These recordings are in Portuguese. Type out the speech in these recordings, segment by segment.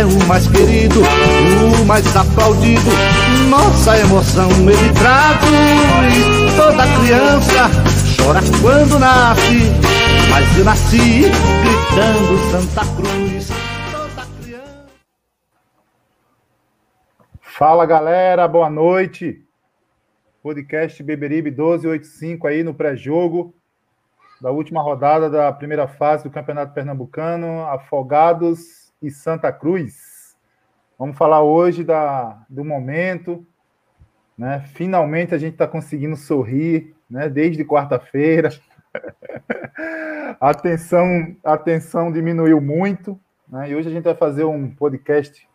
é o mais querido, o mais aplaudido. Nossa emoção ele traduz. Toda criança chora quando nasce, mas eu nasci gritando Santa Cruz. Toda criança. Fala galera, boa noite. Podcast Beberibe 1285 aí no pré-jogo da última rodada da primeira fase do Campeonato Pernambucano, Afogados e Santa Cruz. Vamos falar hoje da, do momento. Né? Finalmente a gente está conseguindo sorrir, né? desde quarta-feira. a, tensão, a tensão diminuiu muito. Né? E hoje a gente vai fazer um podcast,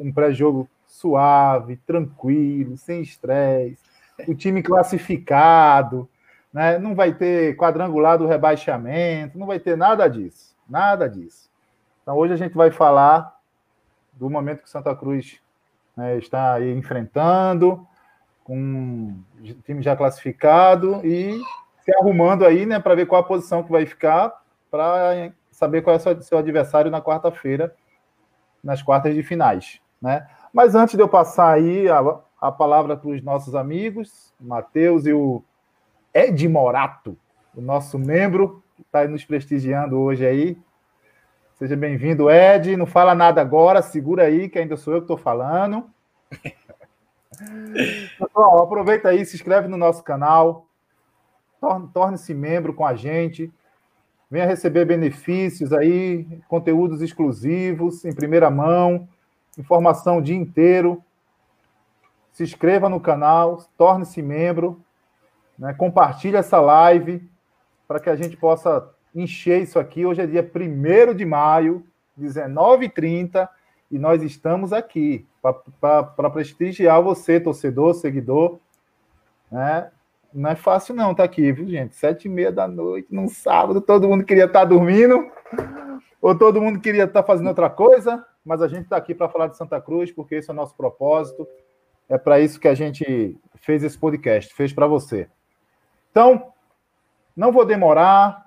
um pré-jogo suave, tranquilo, sem estresse. O time classificado. Né? Não vai ter quadrangular do rebaixamento, não vai ter nada disso. Nada disso. Então, hoje a gente vai falar do momento que Santa Cruz né, está aí enfrentando, com o time já classificado e se arrumando aí, né, para ver qual a posição que vai ficar, para saber qual é o seu adversário na quarta-feira, nas quartas de finais, né? Mas antes de eu passar aí a, a palavra para os nossos amigos, Matheus e o Ed Morato, o nosso membro, que está nos prestigiando hoje aí, Seja bem-vindo, Ed. Não fala nada agora, segura aí, que ainda sou eu que estou falando. Pessoal, aproveita aí, se inscreve no nosso canal, torne-se membro com a gente, venha receber benefícios aí, conteúdos exclusivos, em primeira mão, informação o dia inteiro. Se inscreva no canal, torne-se membro, né? compartilhe essa live para que a gente possa encher isso aqui. Hoje é dia 1 de maio, 19h30, e nós estamos aqui para prestigiar você, torcedor, seguidor. Né? Não é fácil não estar tá aqui, viu, gente? Sete e meia da noite, num sábado, todo mundo queria estar tá dormindo, ou todo mundo queria estar tá fazendo outra coisa, mas a gente está aqui para falar de Santa Cruz, porque esse é o nosso propósito. É para isso que a gente fez esse podcast, fez para você. Então, não vou demorar,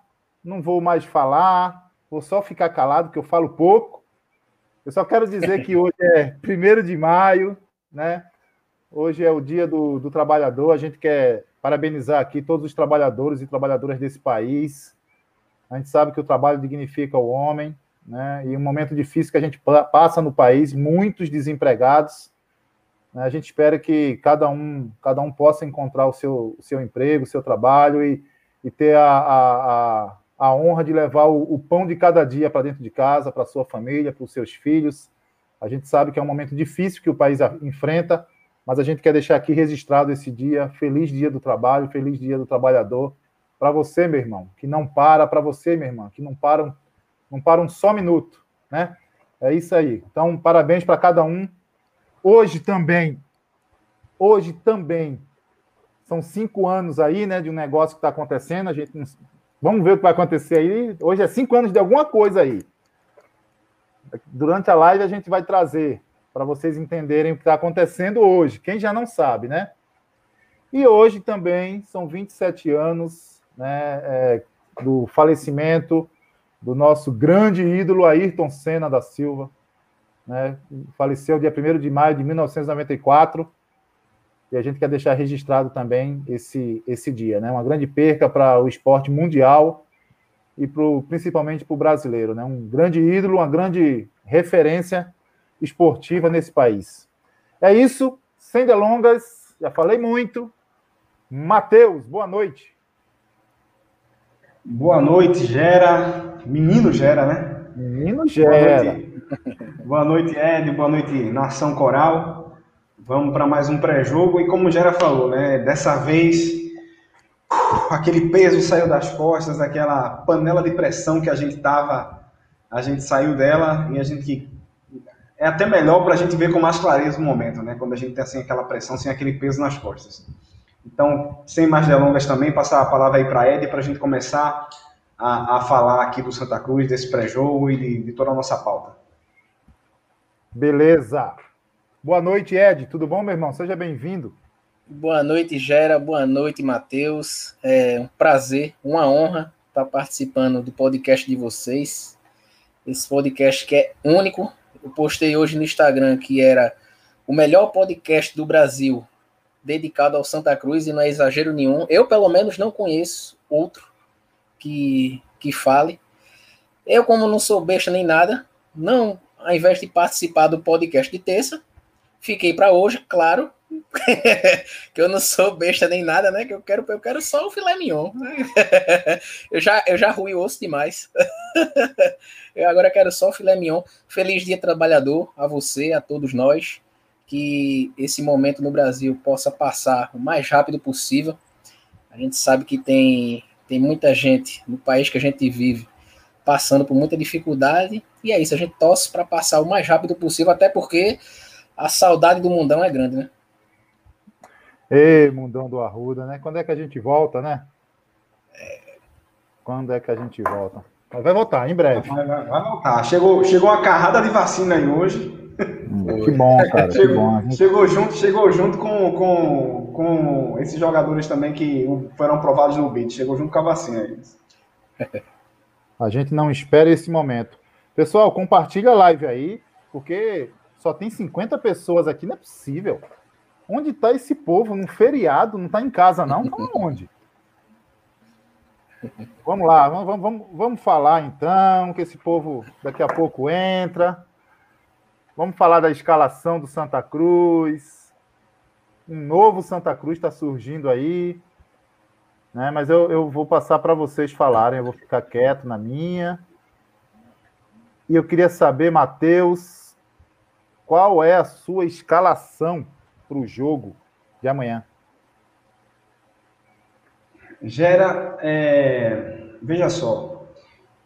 não vou mais falar, vou só ficar calado, que eu falo pouco. Eu só quero dizer que hoje é 1 de maio, né? Hoje é o dia do, do trabalhador. A gente quer parabenizar aqui todos os trabalhadores e trabalhadoras desse país. A gente sabe que o trabalho dignifica o homem, né? E um momento difícil que a gente passa no país, muitos desempregados. Né? A gente espera que cada um, cada um possa encontrar o seu, o seu emprego, o seu trabalho e, e ter a, a, a honra de levar o, o pão de cada dia para dentro de casa, para sua família, para os seus filhos. A gente sabe que é um momento difícil que o país enfrenta, mas a gente quer deixar aqui registrado esse dia, feliz dia do trabalho, feliz dia do trabalhador, para você, meu irmão, que não para, para você, minha irmã, que não para, não para um só minuto, né? É isso aí. Então, parabéns para cada um. Hoje também, hoje também, são cinco anos aí, né, de um negócio que está acontecendo. A gente Vamos ver o que vai acontecer aí. Hoje é cinco anos de alguma coisa aí. Durante a live a gente vai trazer para vocês entenderem o que está acontecendo hoje. Quem já não sabe, né? E hoje também são 27 anos né, é, do falecimento do nosso grande ídolo Ayrton Senna da Silva. Né? Faleceu dia 1 de maio de 1994. E a gente quer deixar registrado também esse, esse dia, né? Uma grande perca para o esporte mundial e pro, principalmente para o brasileiro, né? Um grande ídolo, uma grande referência esportiva nesse país. É isso, sem delongas, já falei muito. Matheus, boa noite. Boa noite, Gera. Menino Gera, né? Menino Gera. Boa noite, boa noite Ed. Boa noite, Nação Coral. Vamos para mais um pré-jogo. E como o Gera falou, né? Dessa vez, aquele peso saiu das costas, aquela panela de pressão que a gente tava, a gente saiu dela e a gente é até melhor para a gente ver com mais clareza o momento, né? Quando a gente tem assim aquela pressão, sem aquele peso nas costas. Então, sem mais delongas também, passar a palavra aí para Ed para a gente começar a, a, falar aqui do Santa Cruz, desse pré-jogo e de, de, toda a nossa pauta. Beleza. Boa noite, Ed. Tudo bom, meu irmão? Seja bem-vindo. Boa noite, Gera. Boa noite, Matheus. É um prazer, uma honra estar participando do podcast de vocês. Esse podcast que é único. Eu postei hoje no Instagram que era o melhor podcast do Brasil dedicado ao Santa Cruz e não é exagero nenhum. Eu, pelo menos, não conheço outro que, que fale. Eu, como não sou besta nem nada, não, ao invés de participar do podcast de terça, fiquei para hoje, claro, que eu não sou besta nem nada, né? Que eu quero, eu quero só o filé mignon. eu já, eu já ruí osso demais. eu agora quero só o filé mignon. Feliz dia trabalhador a você, a todos nós que esse momento no Brasil possa passar o mais rápido possível. A gente sabe que tem, tem muita gente no país que a gente vive passando por muita dificuldade, e é isso, a gente torce para passar o mais rápido possível, até porque a saudade do mundão é grande, né? Ei, mundão do Arruda, né? Quando é que a gente volta, né? É... Quando é que a gente volta? Vai voltar, em breve. Vai, vai, vai voltar. Chegou, chegou uma carrada de vacina aí hoje. Que bom, cara. chegou, que bom. chegou junto, chegou junto com, com, com esses jogadores também que foram aprovados no BID. Chegou junto com a vacina aí. A gente não espera esse momento. Pessoal, compartilha a live aí, porque só tem 50 pessoas aqui, não é possível. Onde está esse povo? Num feriado? Não está em casa, não? Tá onde? Vamos lá, vamos, vamos, vamos falar então, que esse povo daqui a pouco entra. Vamos falar da escalação do Santa Cruz. Um novo Santa Cruz está surgindo aí. Né? Mas eu, eu vou passar para vocês falarem, eu vou ficar quieto na minha. E eu queria saber, Matheus, qual é a sua escalação para o jogo de amanhã? Gera, é... veja só,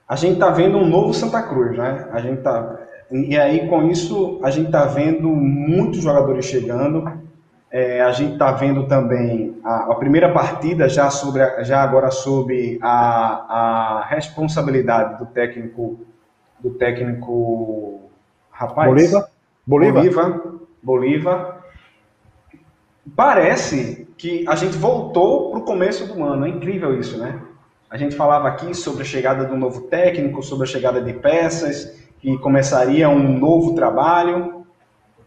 a gente está vendo um novo Santa Cruz, né? A gente está e aí, com isso, a gente está vendo muitos jogadores chegando. É, a gente está vendo também a, a, primeira partida já sobre já agora sobre a, a responsabilidade do técnico do técnico rapaz Bolívar Bolívar? Bolívar, parece que a gente voltou para o começo do ano. É incrível isso né? A gente falava aqui sobre a chegada do novo técnico sobre a chegada de peças que começaria um novo trabalho.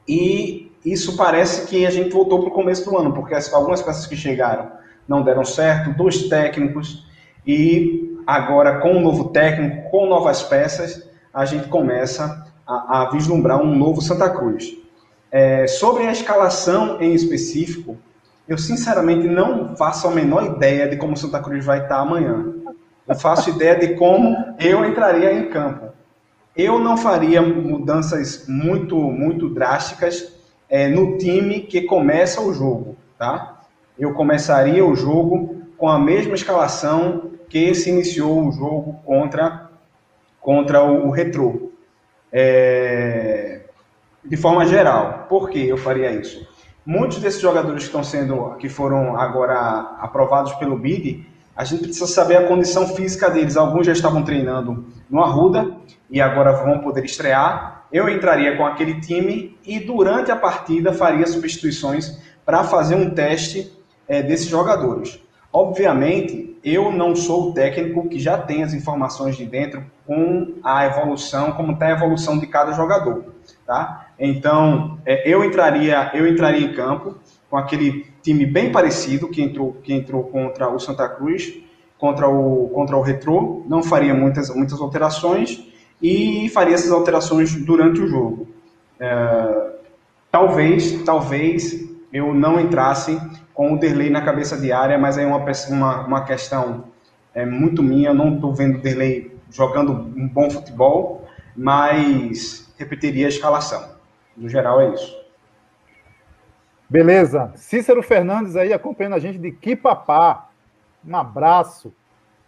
E isso parece que a gente voltou para o começo do ano, porque algumas peças que chegaram não deram certo, dois técnicos, e agora com um novo técnico, com novas peças, a gente começa a, a vislumbrar um novo Santa Cruz. É, sobre a escalação em específico, eu sinceramente não faço a menor ideia de como Santa Cruz vai estar amanhã. Eu faço ideia de como eu entraria em campo. Eu não faria mudanças muito, muito drásticas é, no time que começa o jogo, tá? Eu começaria o jogo com a mesma escalação que se iniciou o jogo contra, contra o, o Retro. É, de forma geral, por que eu faria isso? Muitos desses jogadores que estão sendo, que foram agora aprovados pelo BID, a gente precisa saber a condição física deles. Alguns já estavam treinando no Arruda e agora vão poder estrear. Eu entraria com aquele time e durante a partida faria substituições para fazer um teste é, desses jogadores. Obviamente, eu não sou o técnico que já tem as informações de dentro com a evolução, como está a evolução de cada jogador, tá? Então, é, eu entraria, eu entraria em campo com aquele time bem parecido que entrou, que entrou contra o Santa Cruz, contra o, contra o Retrô, não faria muitas, muitas alterações e faria essas alterações durante o jogo. É, talvez, talvez eu não entrasse com o Derlei na cabeça de área, mas é uma, uma, uma questão é, muito minha, eu não estou vendo o Derlei jogando um bom futebol, mas repetiria a escalação. No geral é isso. Beleza. Cícero Fernandes aí acompanhando a gente de Quipapá. Um abraço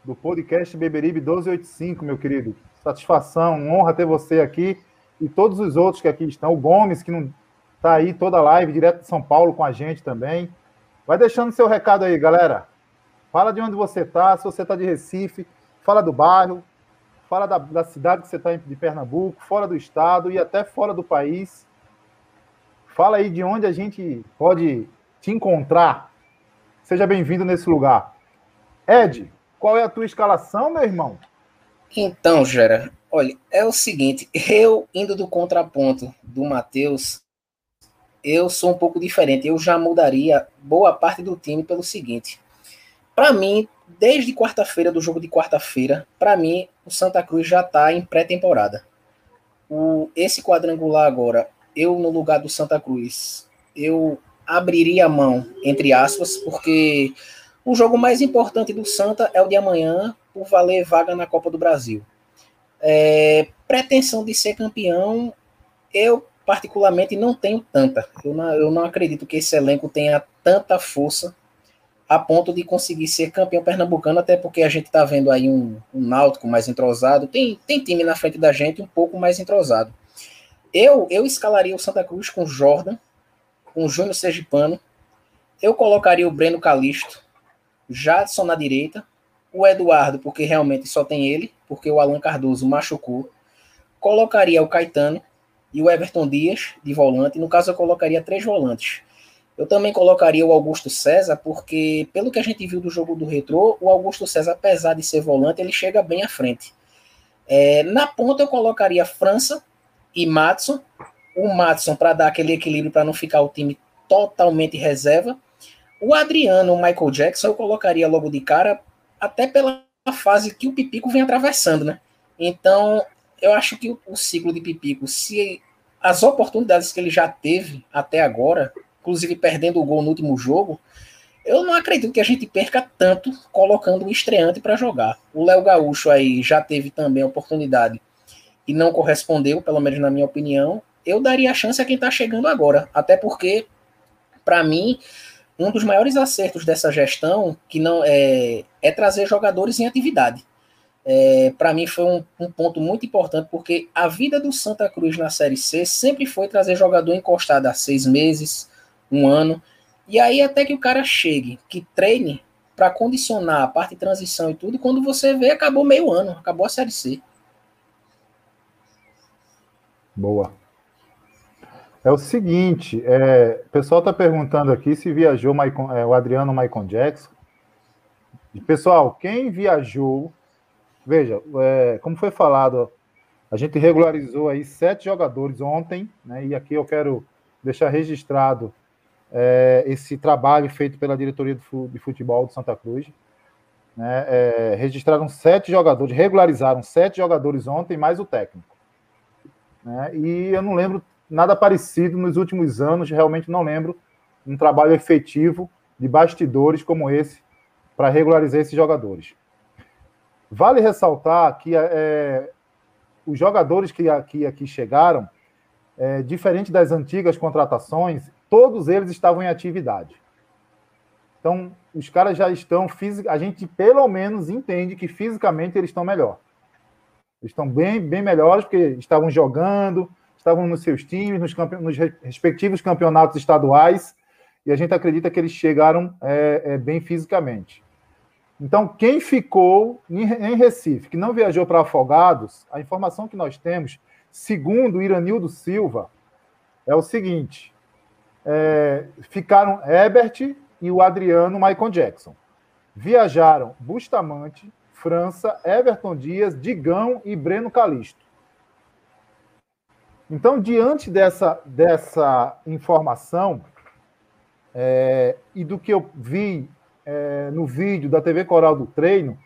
do podcast Beberibe 1285, meu querido. Satisfação, honra ter você aqui e todos os outros que aqui estão. O Gomes, que não está aí toda live, direto de São Paulo com a gente também. Vai deixando seu recado aí, galera. Fala de onde você está, se você está de Recife, fala do bairro, fala da, da cidade que você está de Pernambuco, fora do estado e até fora do país. Fala aí de onde a gente pode te encontrar. Seja bem-vindo nesse lugar. Ed, qual é a tua escalação, meu irmão? Então, Gera, olha, é o seguinte, eu indo do contraponto do Matheus, eu sou um pouco diferente. Eu já mudaria boa parte do time pelo seguinte. Para mim, desde quarta-feira, do jogo de quarta-feira, para mim, o Santa Cruz já está em pré-temporada. esse quadrangular agora, eu, no lugar do Santa Cruz, eu abriria a mão, entre aspas, porque o jogo mais importante do Santa é o de amanhã, por valer vaga na Copa do Brasil. É, pretensão de ser campeão, eu particularmente não tenho tanta. Eu não, eu não acredito que esse elenco tenha tanta força a ponto de conseguir ser campeão pernambucano, até porque a gente está vendo aí um, um náutico mais entrosado. Tem, tem time na frente da gente um pouco mais entrosado. Eu, eu escalaria o Santa Cruz com Jordan, com Júnior Sergipano. Eu colocaria o Breno Calixto, Jadson na direita, o Eduardo, porque realmente só tem ele, porque o Alan Cardoso machucou. Colocaria o Caetano e o Everton Dias de volante. No caso, eu colocaria três volantes. Eu também colocaria o Augusto César, porque, pelo que a gente viu do jogo do Retrô, o Augusto César, apesar de ser volante, ele chega bem à frente. É, na ponta, eu colocaria França, e Matson. O Matson para dar aquele equilíbrio para não ficar o time totalmente reserva. O Adriano, o Michael Jackson, eu colocaria logo de cara, até pela fase que o Pipico vem atravessando, né? Então, eu acho que o, o ciclo de Pipico, se as oportunidades que ele já teve até agora, inclusive perdendo o gol no último jogo, eu não acredito que a gente perca tanto colocando o estreante para jogar. O Léo Gaúcho aí já teve também a oportunidade e não correspondeu, pelo menos na minha opinião, eu daria a chance a quem está chegando agora. Até porque, para mim, um dos maiores acertos dessa gestão que não é, é trazer jogadores em atividade. É, para mim foi um, um, ponto muito importante, porque a vida do Santa Cruz na Série C sempre foi trazer jogador encostado há seis meses, um ano, e aí até que o cara chegue, que treine para condicionar a parte de transição e tudo, quando você vê, acabou meio ano, acabou a Série C. Boa. É o seguinte, é, o pessoal está perguntando aqui se viajou Michael, é, o Adriano Michael Jackson. Pessoal, quem viajou, veja, é, como foi falado, a gente regularizou aí sete jogadores ontem, né, e aqui eu quero deixar registrado é, esse trabalho feito pela diretoria de futebol de Santa Cruz. Né, é, registraram sete jogadores, regularizaram sete jogadores ontem, mais o técnico. Né? E eu não lembro nada parecido nos últimos anos, realmente não lembro um trabalho efetivo de bastidores como esse para regularizar esses jogadores. Vale ressaltar que é, os jogadores que aqui, aqui chegaram, é, diferente das antigas contratações, todos eles estavam em atividade. Então, os caras já estão física, a gente pelo menos entende que fisicamente eles estão melhor. Eles estão bem, bem melhores, porque estavam jogando, estavam nos seus times, nos, campe... nos respectivos campeonatos estaduais, e a gente acredita que eles chegaram é, é, bem fisicamente. Então, quem ficou em Recife, que não viajou para Afogados, a informação que nós temos, segundo Iranildo Silva, é o seguinte: é, ficaram Herbert e o Adriano Michael Jackson. Viajaram Bustamante, França, Everton Dias, Digão e Breno Calixto. Então, diante dessa, dessa informação, é, e do que eu vi é, no vídeo da TV Coral do treino,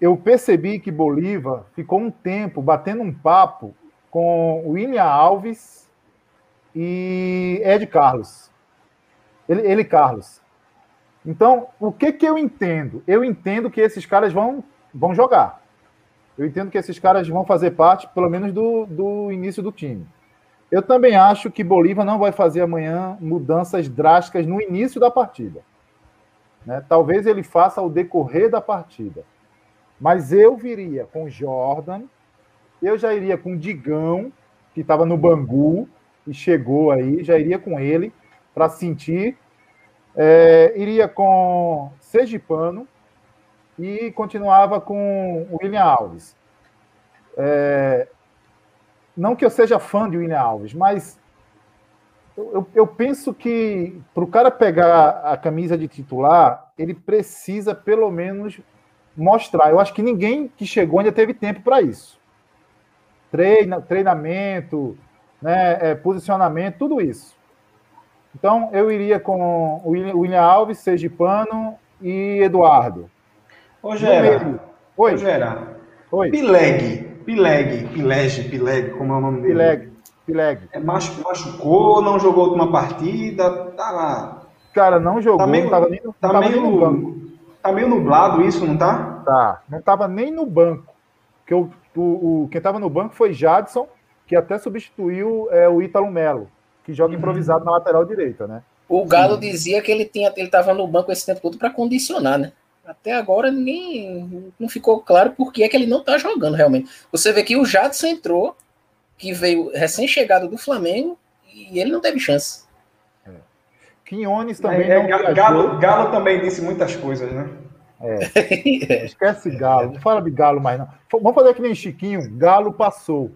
eu percebi que Bolívar ficou um tempo batendo um papo com William Alves e Ed Carlos. Ele, ele Carlos. Então, o que, que eu entendo? Eu entendo que esses caras vão, vão jogar. Eu entendo que esses caras vão fazer parte, pelo menos, do, do início do time. Eu também acho que Bolívar não vai fazer amanhã mudanças drásticas no início da partida. Né? Talvez ele faça ao decorrer da partida. Mas eu viria com Jordan, eu já iria com Digão, que estava no Bangu e chegou aí, já iria com ele para sentir. É, iria com Sergipano e continuava com William Alves. É, não que eu seja fã de William Alves, mas eu, eu penso que para o cara pegar a camisa de titular, ele precisa pelo menos mostrar. Eu acho que ninguém que chegou ainda teve tempo para isso. Treina, treinamento, né, é, posicionamento, tudo isso. Então, eu iria com o William Alves, Sergipano e Eduardo. Ô, Gera. Oi. Ô, Gera. Oi. Pileg. Pileg. Pileg. Pileg. Como é o nome dele? Pileg. Pileg. É, machucou, não jogou a última partida, tá lá. Cara, não jogou, tá meio, não tava nem, não tá tava meio, nem no banco. Tá meio nublado isso, não tá? Tá. Não tava nem no banco. Porque o, o, o quem tava no banco foi Jadson, que até substituiu é, o Ítalo Melo, que joga uhum. improvisado na lateral direita, né? O Galo Sim. dizia que ele tinha, ele tava no banco esse tempo todo para condicionar, né? Até agora ninguém não ficou claro por que é que ele não tá jogando realmente. Você vê que o Jadson entrou, que veio recém-chegado do Flamengo, e ele não teve chance. Quinones também é, é, Galo, Galo também disse muitas coisas, né? É. Esquece Galo. Não fala de Galo mais, não. Vamos fazer que nem Chiquinho. Galo passou.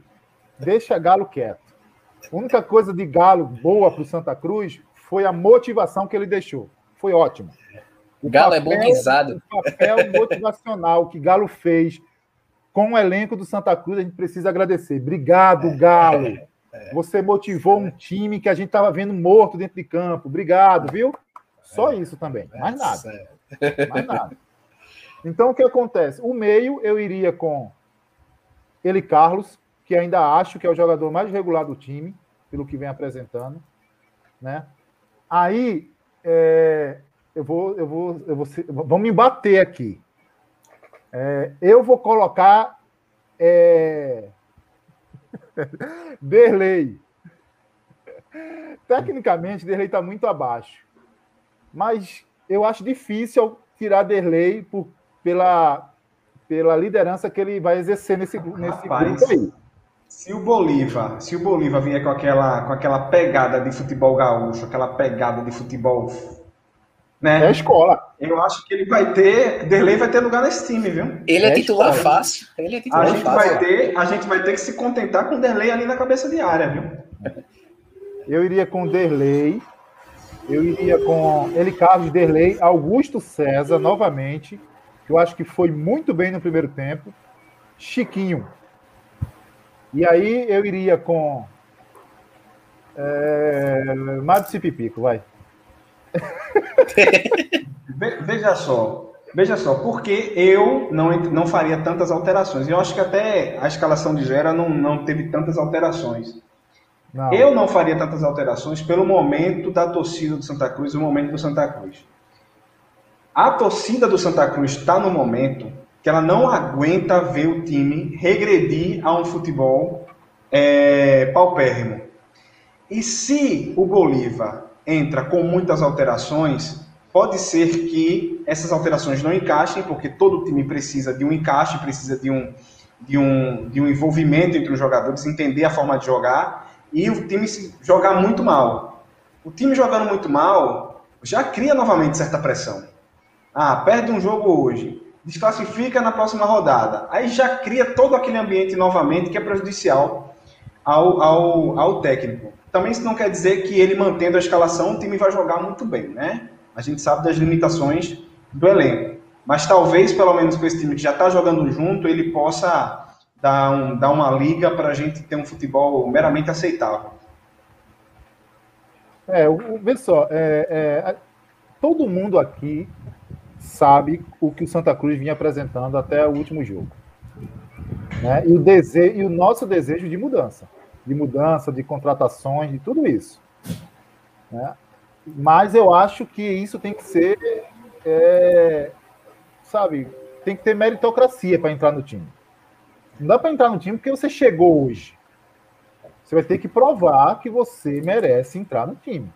Deixa Galo quieto. A única coisa de Galo boa para o Santa Cruz foi a motivação que ele deixou. Foi ótimo. O Galo papel, é bom guisado. O papel motivacional que Galo fez com o elenco do Santa Cruz, a gente precisa agradecer. Obrigado, Galo. Você motivou um time que a gente estava vendo morto dentro de campo. Obrigado, viu? Só isso também. Mais nada. Mais nada. Então, o que acontece? O meio, eu iria com ele, Carlos, que ainda acho que é o jogador mais regular do time, pelo que vem apresentando. Né? Aí, é, eu vou, eu vou, eu vou, vamos me bater aqui. É, eu vou colocar é, Derlei. Tecnicamente, Derlei está muito abaixo. Mas eu acho difícil tirar Derlei por, pela, pela liderança que ele vai exercer nesse, nesse Rapaz, grupo aí. Se o Bolívar, se o Bolívar vier com aquela, com aquela pegada de futebol gaúcho, aquela pegada de futebol né? É a escola. Eu acho que ele vai ter, Derlei vai ter lugar nesse time, viu? Ele é, é titular escola. fácil. Ele é titular a gente fácil. vai ter, a gente vai ter que se contentar com Derlei ali na cabeça de área, viu? Eu iria com Derlei. Eu iria com ele Carlos Derlei, Augusto César novamente, que eu acho que foi muito bem no primeiro tempo. Chiquinho. E aí eu iria com é, Madison Pipico, vai. veja só, veja só, porque eu não, não faria tantas alterações. Eu acho que até a escalação de Gera não, não teve tantas alterações. Não. Eu não faria tantas alterações pelo momento da torcida do Santa Cruz e o momento do Santa Cruz. A torcida do Santa Cruz está no momento que ela não aguenta ver o time regredir a um futebol é, paupérrimo. E se o Bolívar entra com muitas alterações, pode ser que essas alterações não encaixem, porque todo time precisa de um encaixe, precisa de um, de um, de um envolvimento entre os jogadores, entender a forma de jogar, e o time jogar muito mal. O time jogando muito mal já cria novamente certa pressão. Ah, perde um jogo hoje, desclassifica na próxima rodada. Aí já cria todo aquele ambiente novamente que é prejudicial ao, ao, ao técnico. Também isso não quer dizer que ele mantendo a escalação, o time vai jogar muito bem, né? A gente sabe das limitações do elenco. Mas talvez, pelo menos com esse time que já está jogando junto, ele possa dar, um, dar uma liga para a gente ter um futebol meramente aceitável. É, vê só, é, é, todo mundo aqui sabe o que o Santa Cruz vinha apresentando até o último jogo. Né? E, o desejo, e o nosso desejo de mudança. De mudança, de contratações, de tudo isso. Né? Mas eu acho que isso tem que ser, é, sabe, tem que ter meritocracia para entrar no time. Não dá para entrar no time porque você chegou hoje. Você vai ter que provar que você merece entrar no time.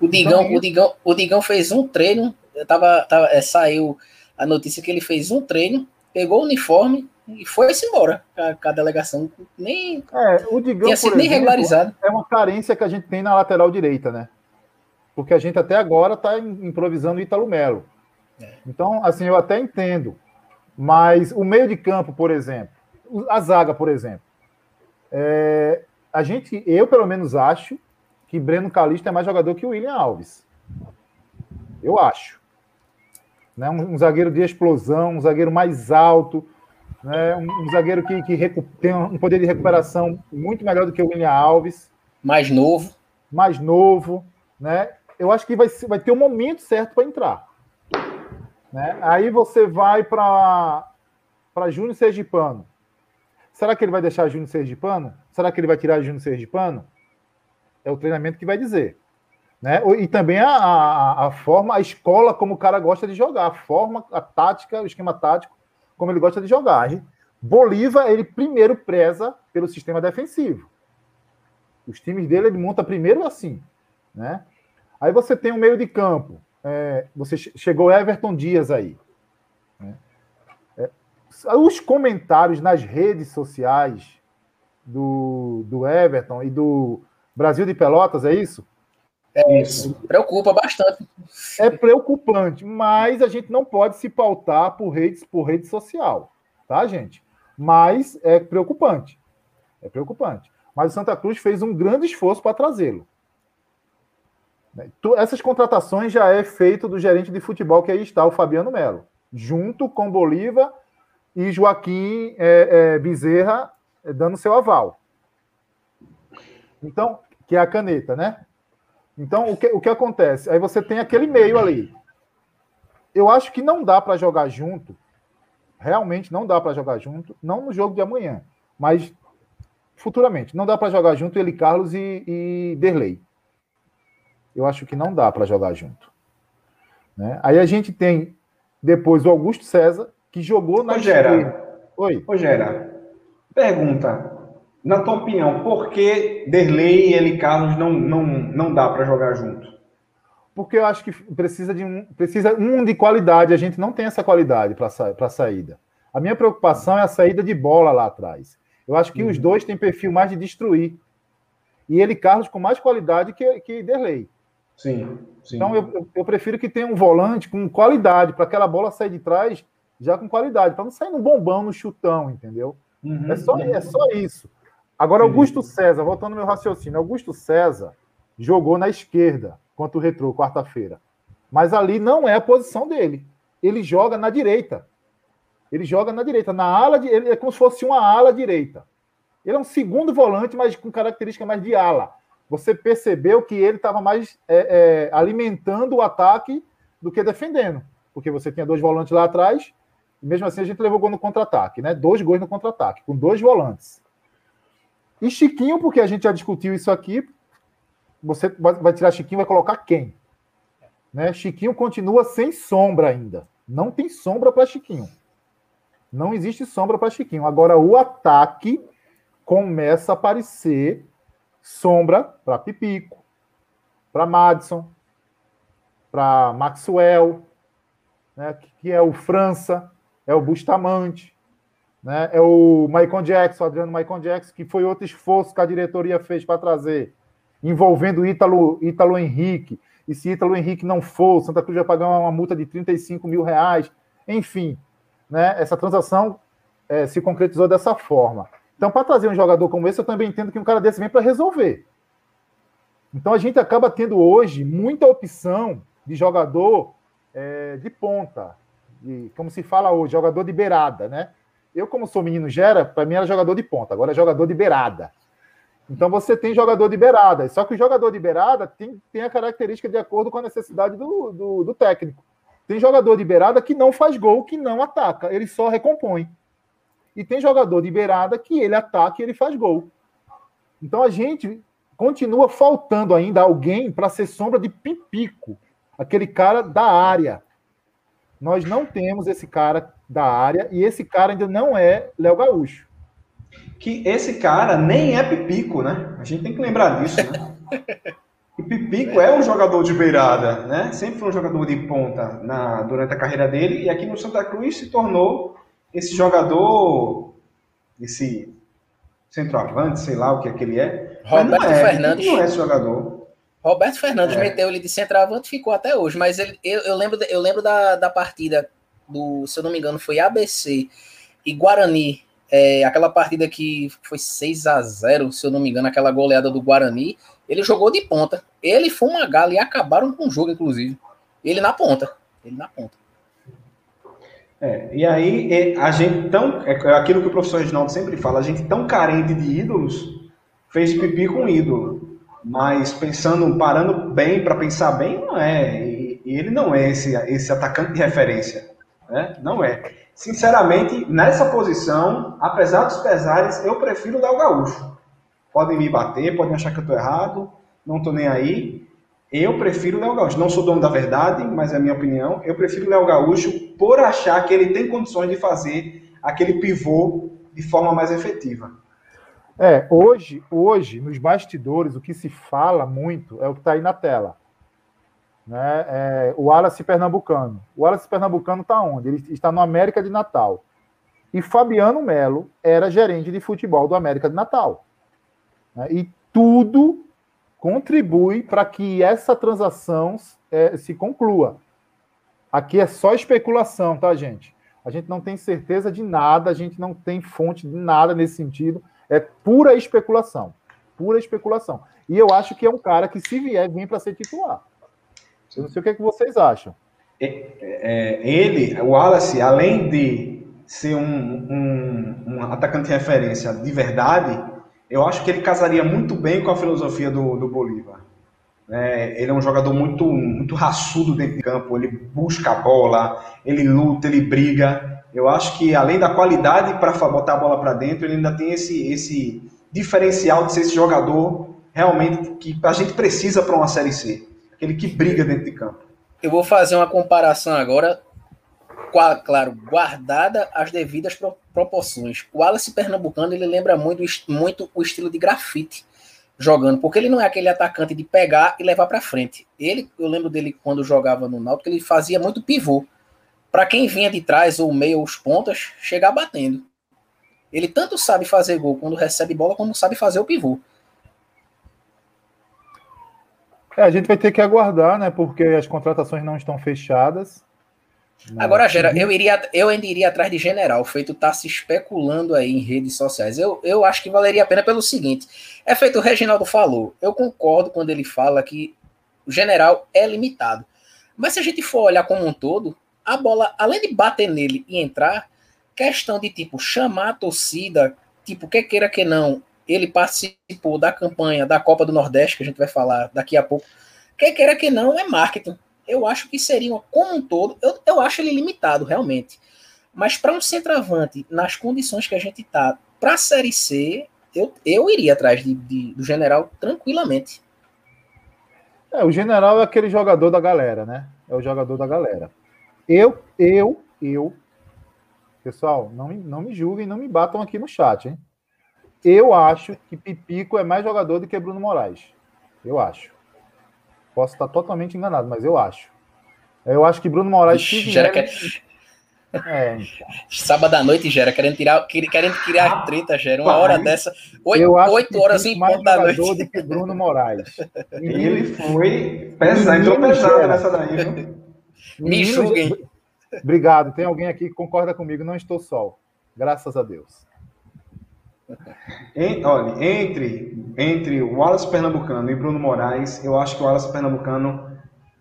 O Digão, então, o Digão, o Digão fez um treino, tava, tava, é, saiu a notícia que ele fez um treino, pegou o uniforme e foi-se embora com a, delegação. Nem, é, o Digão, tinha sido nem regularizado. É uma carência que a gente tem na lateral direita, né? Porque a gente até agora está improvisando o Ítalo Melo. É. Então, assim, eu até entendo. Mas o meio de campo, por exemplo, a zaga, por exemplo, é, a gente, eu pelo menos acho que Breno Calista é mais jogador que o William Alves. Eu acho. Né? Um, um zagueiro de explosão, um zagueiro mais alto, né? um, um zagueiro que, que tem um poder de recuperação muito melhor do que o William Alves. Mais novo. Mais novo. Né? Eu acho que vai, vai ter o um momento certo para entrar. Né? Aí você vai para Júnior Sergipano. Será que ele vai deixar Júnior Sergipano? Será que ele vai tirar Júnior Sergipano? É o treinamento que vai dizer. Né? E também a, a, a, forma, a escola como o cara gosta de jogar, a forma, a tática, o esquema tático, como ele gosta de jogar. Bolívar, ele primeiro preza pelo sistema defensivo. Os times dele, ele monta primeiro assim. Né? Aí você tem um meio de campo. É, você chegou Everton Dias aí. Né? É, os comentários nas redes sociais do, do Everton e do Brasil de Pelotas, é isso? É isso. Preocupa bastante. É preocupante, mas a gente não pode se pautar por redes por rede social, tá, gente? Mas é preocupante. É preocupante. Mas o Santa Cruz fez um grande esforço para trazê-lo. Essas contratações já é feito do gerente de futebol que aí está, o Fabiano Melo, junto com Bolívar e Joaquim é, é, Bezerra é, dando seu aval. Então, que é a caneta, né? Então, o que, o que acontece? Aí você tem aquele meio ali. Eu acho que não dá para jogar junto. Realmente não dá para jogar junto. Não no jogo de amanhã, mas futuramente. Não dá para jogar junto ele, Carlos e, e Derlei. Eu acho que não dá para jogar junto. Né? Aí a gente tem depois o Augusto César, que jogou na. Gera. Oi. Gera. Pergunta. Na tua opinião, por que Derlei e Eli Carlos não, não, não dá para jogar junto? Porque eu acho que precisa de um, precisa um de qualidade. A gente não tem essa qualidade para sa saída. A minha preocupação é a saída de bola lá atrás. Eu acho que uhum. os dois têm perfil mais de destruir. E ele, Carlos, com mais qualidade que, que Derlei. Sim, sim. Então eu, eu prefiro que tenha um volante com qualidade, para aquela bola sair de trás já com qualidade, para não sair no bombão, no chutão, entendeu? Uhum, é, só, uhum. é só isso. Agora, Augusto César, voltando ao meu raciocínio, Augusto César jogou na esquerda contra o Retrô, quarta-feira. Mas ali não é a posição dele. Ele joga na direita. Ele joga na direita. Na ala, de, ele é como se fosse uma ala direita. Ele é um segundo volante, mas com característica mais de ala você percebeu que ele estava mais é, é, alimentando o ataque do que defendendo. Porque você tinha dois volantes lá atrás, e mesmo assim a gente levou gol no contra-ataque, né? Dois gols no contra-ataque, com dois volantes. E Chiquinho, porque a gente já discutiu isso aqui, você vai tirar Chiquinho, vai colocar quem? Né? Chiquinho continua sem sombra ainda. Não tem sombra para Chiquinho. Não existe sombra para Chiquinho. Agora o ataque começa a aparecer sombra para Pipico, para Madison, para Maxwell, né, que é o França, é o Bustamante, né, é o Michael Jackson, o Adriano Michael Jackson, que foi outro esforço que a diretoria fez para trazer, envolvendo Ítalo, Ítalo Henrique. E se Ítalo Henrique não for, Santa Cruz vai pagar uma multa de 35 mil reais. Enfim, né, essa transação é, se concretizou dessa forma. Então, para trazer um jogador como esse, eu também entendo que um cara desse vem para resolver. Então, a gente acaba tendo hoje muita opção de jogador é, de ponta, de, como se fala hoje, jogador de beirada, né? Eu, como sou menino gera, para mim era jogador de ponta, agora é jogador de beirada. Então você tem jogador de beirada, só que o jogador de beirada tem, tem a característica de acordo com a necessidade do, do, do técnico. Tem jogador de beirada que não faz gol, que não ataca, ele só recompõe. E tem jogador de beirada que ele ataca e ele faz gol. Então a gente continua faltando ainda alguém para ser sombra de Pipico, aquele cara da área. Nós não temos esse cara da área e esse cara ainda não é Léo Gaúcho que esse cara nem é Pipico, né? A gente tem que lembrar disso, né? E Pipico é um jogador de beirada, né? Sempre foi um jogador de ponta na, durante a carreira dele e aqui no Santa Cruz se tornou esse jogador, esse centroavante, sei lá o que é que ele é. Roberto não é, Fernandes. Não é esse jogador. Roberto Fernandes é. meteu ele de centroavante e ficou até hoje, mas ele, eu, eu lembro, eu lembro da, da partida do, se eu não me engano, foi ABC e Guarani é, aquela partida que foi 6 a 0 se eu não me engano, aquela goleada do Guarani, ele jogou de ponta. Ele foi uma gala e acabaram com o jogo, inclusive. Ele na ponta. Ele na ponta. É, e aí, a gente tão. É, aquilo que o professor Reginaldo sempre fala, a gente tão carente de ídolos fez pipi com ídolo. Mas pensando, parando bem para pensar bem, não é. E, e, ele não é esse, esse atacante de referência. Né? Não é. Sinceramente, nessa posição, apesar dos pesares, eu prefiro o Léo Gaúcho. Podem me bater, podem achar que eu estou errado, não estou nem aí. Eu prefiro Léo Gaúcho. Não sou dono da verdade, mas é a minha opinião. Eu prefiro Léo Gaúcho por achar que ele tem condições de fazer aquele pivô de forma mais efetiva. É, hoje, hoje, nos bastidores, o que se fala muito é o que está aí na tela né, é, o Wallace Pernambucano. O Wallace Pernambucano está onde? Ele está no América de Natal. E Fabiano Melo era gerente de futebol do América de Natal. Né, e tudo contribui para que essa transação é, se conclua. Aqui é só especulação, tá, gente? A gente não tem certeza de nada, a gente não tem fonte de nada nesse sentido. É pura especulação. Pura especulação. E eu acho que é um cara que, se vier, vem para ser titular. Eu não sei o que, é que vocês acham. É, é, ele, o Wallace, além de ser um, um, um, atacante de referência de verdade, eu acho que ele casaria muito bem com a filosofia do, do Bolívar. É, ele é um jogador muito, muito raçudo dentro de campo, ele busca a bola, ele luta, ele briga. Eu acho que além da qualidade para botar a bola para dentro, ele ainda tem esse, esse diferencial de ser esse jogador realmente que a gente precisa para uma Série C aquele que briga dentro de campo. Eu vou fazer uma comparação agora, claro, guardada as devidas proporções. O Wallace Pernambucano ele lembra muito, muito o estilo de grafite jogando, porque ele não é aquele atacante de pegar e levar para frente. Ele, eu lembro dele quando jogava no Náutico, ele fazia muito pivô. Para quem vinha de trás ou meio ou os pontas, chegar batendo. Ele tanto sabe fazer gol quando recebe bola, como sabe fazer o pivô. É, a gente vai ter que aguardar, né? Porque as contratações não estão fechadas. Agora, Gera, eu, iria, eu ainda iria atrás de general, feito tá se especulando aí em redes sociais. Eu, eu acho que valeria a pena pelo seguinte: é feito o Reginaldo falou. Eu concordo quando ele fala que o general é limitado. Mas se a gente for olhar como um todo, a bola, além de bater nele e entrar, questão de tipo chamar a torcida, tipo, quer queira que não, ele participou da campanha da Copa do Nordeste, que a gente vai falar daqui a pouco. Quer queira que não, é marketing. Eu acho que seria, como um todo, eu, eu acho ele limitado, realmente. Mas para um centroavante, nas condições que a gente está, para a Série C, eu, eu iria atrás de, de, do General tranquilamente. É, o General é aquele jogador da galera, né? É o jogador da galera. Eu, eu, eu. Pessoal, não, não me julguem, não me batam aqui no chat, hein? Eu acho que Pipico é mais jogador do que Bruno Moraes. Eu acho. Posso estar totalmente enganado, mas eu acho. Eu acho que Bruno Moraes. Ixi, gera que... é, então. Sábado à noite, Gera, querendo tirar, querendo criar treta, Gera. Uma hora dessa. Oito, oito horas em ponto da noite. do que Bruno Moraes. Ele foi pesado, entrou pesado nessa daí, viu? Me julguem. Obrigado. Tem alguém aqui que concorda comigo? Não estou só. Graças a Deus. Olha, entre, entre o Wallace Pernambucano e Bruno Moraes, eu acho que o Wallace Pernambucano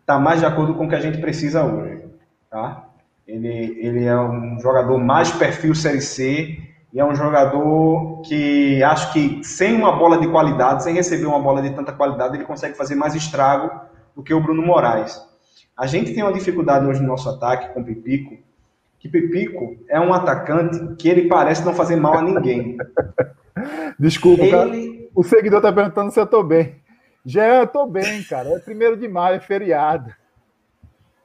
está mais de acordo com o que a gente precisa hoje. Tá? Ele, ele é um jogador mais perfil Série C, E é um jogador que acho que sem uma bola de qualidade, sem receber uma bola de tanta qualidade, ele consegue fazer mais estrago do que o Bruno Moraes. A gente tem uma dificuldade hoje no nosso ataque com o Pipico, que Pipico é um atacante que ele parece não fazer mal a ninguém. Desculpa, ele... cara. o seguidor está perguntando se eu estou bem. Já estou bem, cara. É primeiro de maio, é feriado.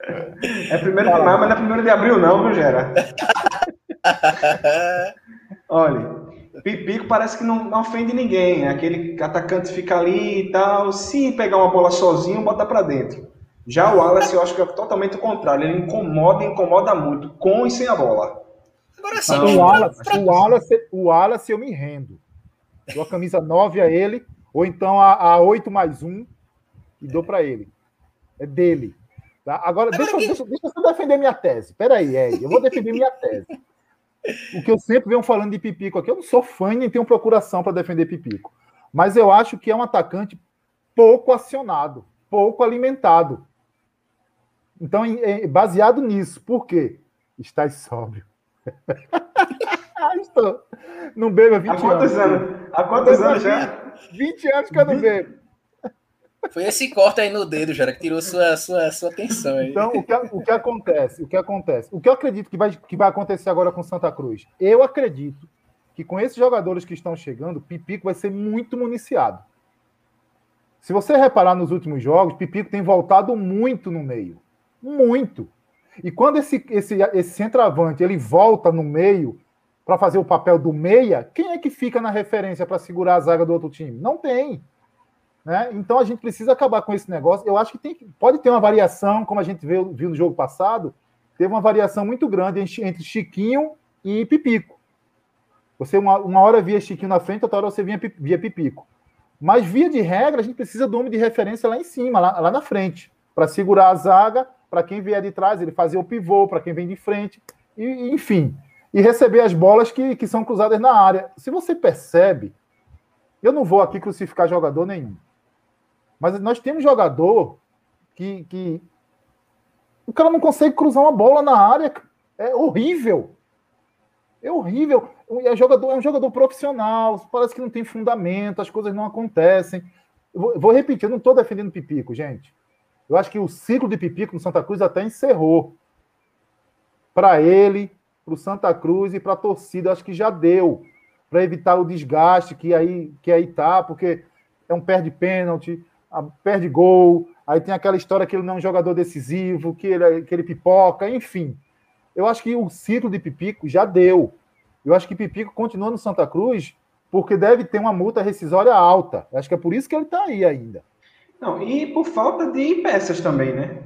É primeiro de maio, mas não é primeiro de abril, não, viu, Gera? Olha, Pipico parece que não, não ofende ninguém. Aquele atacante fica ali e tal. Se pegar uma bola sozinho, bota para dentro. Já o Wallace, eu acho que é totalmente o contrário. Ele incomoda, incomoda muito, com e sem a bola. Agora sim, então, o, Wallace, o, Wallace, o Wallace eu me rendo. Dou a camisa 9 a ele, ou então a, a 8 mais 1 e dou para ele. É dele. Tá? Agora, Agora deixa, que... deixa, deixa eu defender minha tese. Peraí, Ed, eu vou defender minha tese. O que eu sempre venho falando de Pipico aqui, eu não sou fã nem tenho procuração para defender Pipico. Mas eu acho que é um atacante pouco acionado, pouco alimentado. Então, baseado nisso, por quê? Estás sóbrio. Estou. Não bebo há 20 anos. Há quantos anos? anos? Há quantos anos já? 20 anos que eu não bebo. Foi esse corte aí no dedo, Jara, que tirou sua, sua, sua atenção aí. Então, o que, o que acontece? O que acontece? O que eu acredito que vai, que vai acontecer agora com Santa Cruz? Eu acredito que com esses jogadores que estão chegando, Pipico vai ser muito municiado. Se você reparar nos últimos jogos, Pipico tem voltado muito no meio. Muito. E quando esse, esse, esse centroavante ele volta no meio para fazer o papel do meia, quem é que fica na referência para segurar a zaga do outro time? Não tem. Né? Então a gente precisa acabar com esse negócio. Eu acho que tem, pode ter uma variação, como a gente viu, viu no jogo passado, teve uma variação muito grande entre Chiquinho e Pipico. Você uma, uma hora via Chiquinho na frente, outra hora você via, via Pipico. Mas via de regra, a gente precisa do homem de referência lá em cima, lá, lá na frente, para segurar a zaga, para quem vier de trás, ele fazer o pivô, para quem vem de frente, e, enfim. E receber as bolas que, que são cruzadas na área. Se você percebe, eu não vou aqui crucificar jogador nenhum. Mas nós temos jogador que, que o cara não consegue cruzar uma bola na área. É horrível. É horrível. É, jogador, é um jogador profissional, parece que não tem fundamento, as coisas não acontecem. Vou, vou, repetir, eu não estou defendendo Pipico, gente. Eu acho que o ciclo de Pipico no Santa Cruz até encerrou. Para ele, para o Santa Cruz e para a torcida, acho que já deu. Para evitar o desgaste que aí, que aí tá, porque é um perde pênalti, perde gol, aí tem aquela história que ele não é um jogador decisivo, que ele, que ele pipoca, enfim. Eu acho que o ciclo de Pipico já deu. Eu acho que Pipico continua no Santa Cruz porque deve ter uma multa rescisória alta. Eu acho que é por isso que ele está aí ainda. Não, e por falta de peças também, né?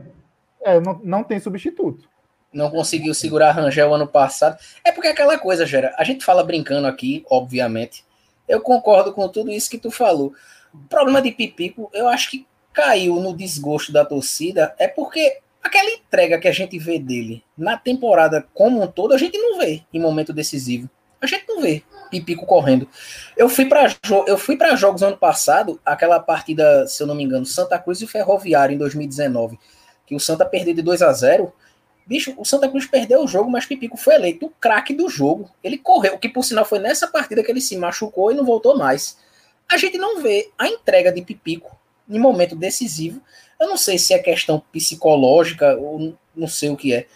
É, não, não tem substituto. Não conseguiu segurar Rangel ano passado. É porque é aquela coisa, Gera, a gente fala brincando aqui, obviamente. Eu concordo com tudo isso que tu falou. O problema de Pipico, eu acho que caiu no desgosto da torcida, é porque aquela entrega que a gente vê dele na temporada como um todo, a gente não vê em momento decisivo. A gente não vê Pipico correndo. Eu fui para eu fui para jogos ano passado, aquela partida, se eu não me engano, Santa Cruz e Ferroviário em 2019, que o Santa perdeu de 2 a 0. Bicho, o Santa Cruz perdeu o jogo, mas Pipico foi eleito o craque do jogo. Ele correu, que por sinal foi nessa partida que ele se machucou e não voltou mais a gente não vê a entrega de Pipico em momento decisivo. Eu não sei se é questão psicológica ou não sei o que é.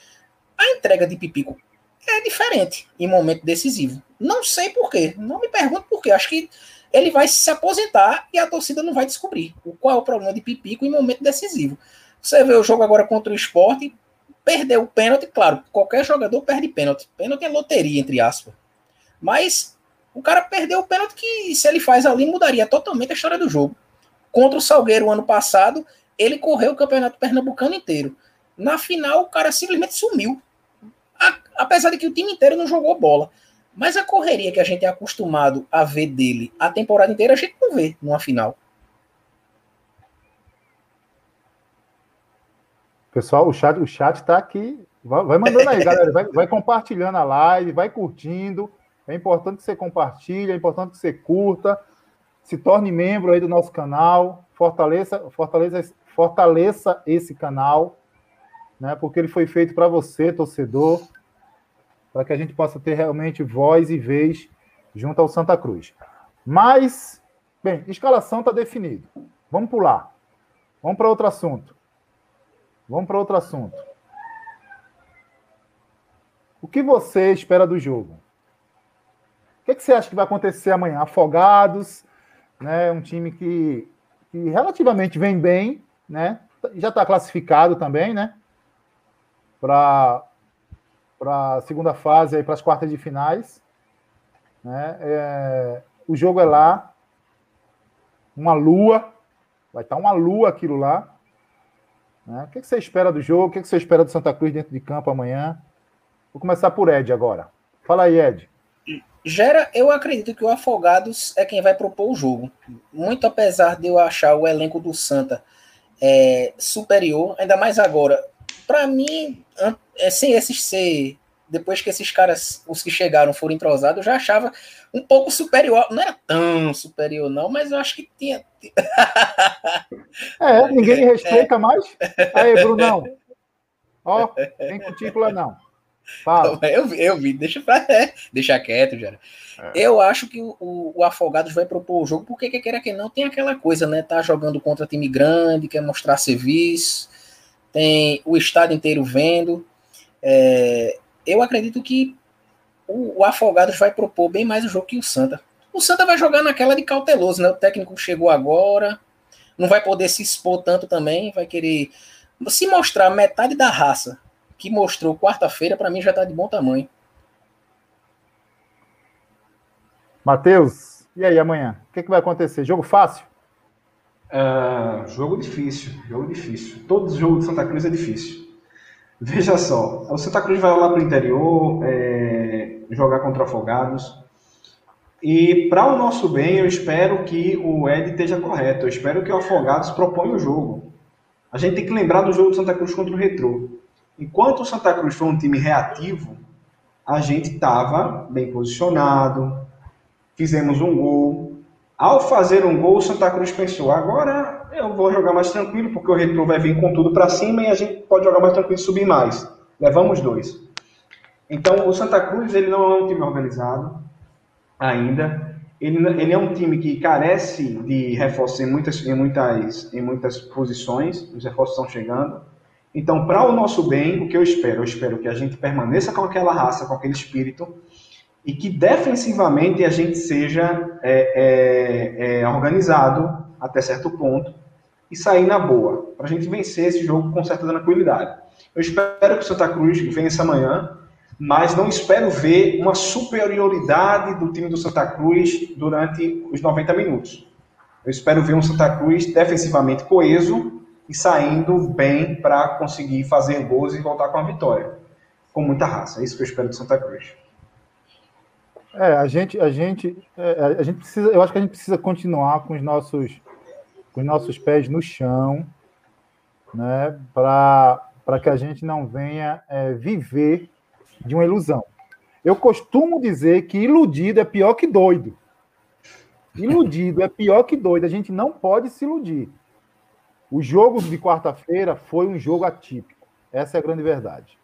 A entrega de Pipico é diferente em momento decisivo. Não sei por quê. Não me pergunto por quê. Acho que ele vai se aposentar e a torcida não vai descobrir qual é o problema de Pipico em momento decisivo. Você vê o jogo agora contra o esporte, perdeu o pênalti, claro, qualquer jogador perde pênalti. Pênalti é loteria, entre aspas. Mas o cara perdeu o pênalti que, se ele faz ali, mudaria totalmente a história do jogo. Contra o Salgueiro ano passado, ele correu o campeonato pernambucano inteiro. Na final, o cara simplesmente sumiu. A, apesar de que o time inteiro não jogou bola. Mas a correria que a gente é acostumado a ver dele a temporada inteira, a gente não vê numa final. Pessoal, o chat, o chat tá aqui. Vai, vai mandando aí, galera. Vai, vai compartilhando a live, vai curtindo. É importante que você compartilhe, é importante que você curta, se torne membro aí do nosso canal, fortaleça, fortaleça, fortaleça esse canal, né? Porque ele foi feito para você, torcedor, para que a gente possa ter realmente voz e vez junto ao Santa Cruz. Mas, bem, escalação está definido. Vamos pular. Vamos para outro assunto. Vamos para outro assunto. O que você espera do jogo? O que, que você acha que vai acontecer amanhã? Afogados, né? Um time que, que relativamente vem bem, né? Já está classificado também, né? Para a segunda fase para as quartas de finais. Né? É, o jogo é lá, uma lua, vai estar tá uma lua aquilo lá. Né? O que, você espera do jogo? O que, você espera do Santa Cruz dentro de campo amanhã? Vou começar por Ed agora. Fala aí, Ed. Gera, eu acredito que o Afogados é quem vai propor o jogo. Muito apesar de eu achar o elenco do Santa é, superior, ainda mais agora. Para mim, é, sem esses ser, depois que esses caras, os que chegaram, foram entrosados, eu já achava um pouco superior. Não era tão superior, não, mas eu acho que tinha. é, ninguém me respeita é. mais. Aí, Brunão. Ó, tem cutícula não. Fala. Eu, eu vi, deixa, pra, é, deixa quieto, já. É. Eu acho que o, o, Afogados vai propor o jogo, porque quer queira que não, tem aquela coisa, né? Tá jogando contra time grande, quer mostrar serviço, tem o estado inteiro vendo. É, eu acredito que o, o, Afogados vai propor bem mais o jogo que o Santa. O Santa vai jogar naquela de cauteloso, né? O técnico chegou agora, não vai poder se expor tanto também, vai querer se mostrar metade da raça que mostrou quarta-feira, para mim já está de bom tamanho. Matheus, e aí amanhã? O que, que vai acontecer? Jogo fácil? Uh, jogo difícil, jogo difícil. Todo jogo de Santa Cruz é difícil. Veja só, o Santa Cruz vai lá para o interior é, jogar contra Afogados. E para o nosso bem, eu espero que o Ed esteja correto. Eu espero que o Afogados proponha o jogo. A gente tem que lembrar do jogo do Santa Cruz contra o Retrô. Enquanto o Santa Cruz foi um time reativo, a gente estava bem posicionado, fizemos um gol. Ao fazer um gol, o Santa Cruz pensou: agora eu vou jogar mais tranquilo, porque o Retro vai vir com tudo para cima e a gente pode jogar mais tranquilo e subir mais. Levamos dois. Então, o Santa Cruz ele não é um time organizado ainda. Ele, ele é um time que carece de reforços em muitas, em muitas, em muitas posições. Os reforços estão chegando. Então, para o nosso bem, o que eu espero? Eu espero que a gente permaneça com aquela raça, com aquele espírito, e que defensivamente a gente seja é, é, é, organizado até certo ponto e sair na boa, para a gente vencer esse jogo com certa tranquilidade. Eu espero que o Santa Cruz vença amanhã, mas não espero ver uma superioridade do time do Santa Cruz durante os 90 minutos. Eu espero ver um Santa Cruz defensivamente coeso e saindo bem para conseguir fazer gols e voltar com a vitória. Com muita raça. É isso que eu espero do Santa Cruz. É, a gente, a gente, é, a gente precisa, eu acho que a gente precisa continuar com os nossos com os nossos pés no chão, né, para que a gente não venha é, viver de uma ilusão. Eu costumo dizer que iludido é pior que doido. Iludido é pior que doido. A gente não pode se iludir. O jogo de quarta-feira foi um jogo atípico. Essa é a grande verdade.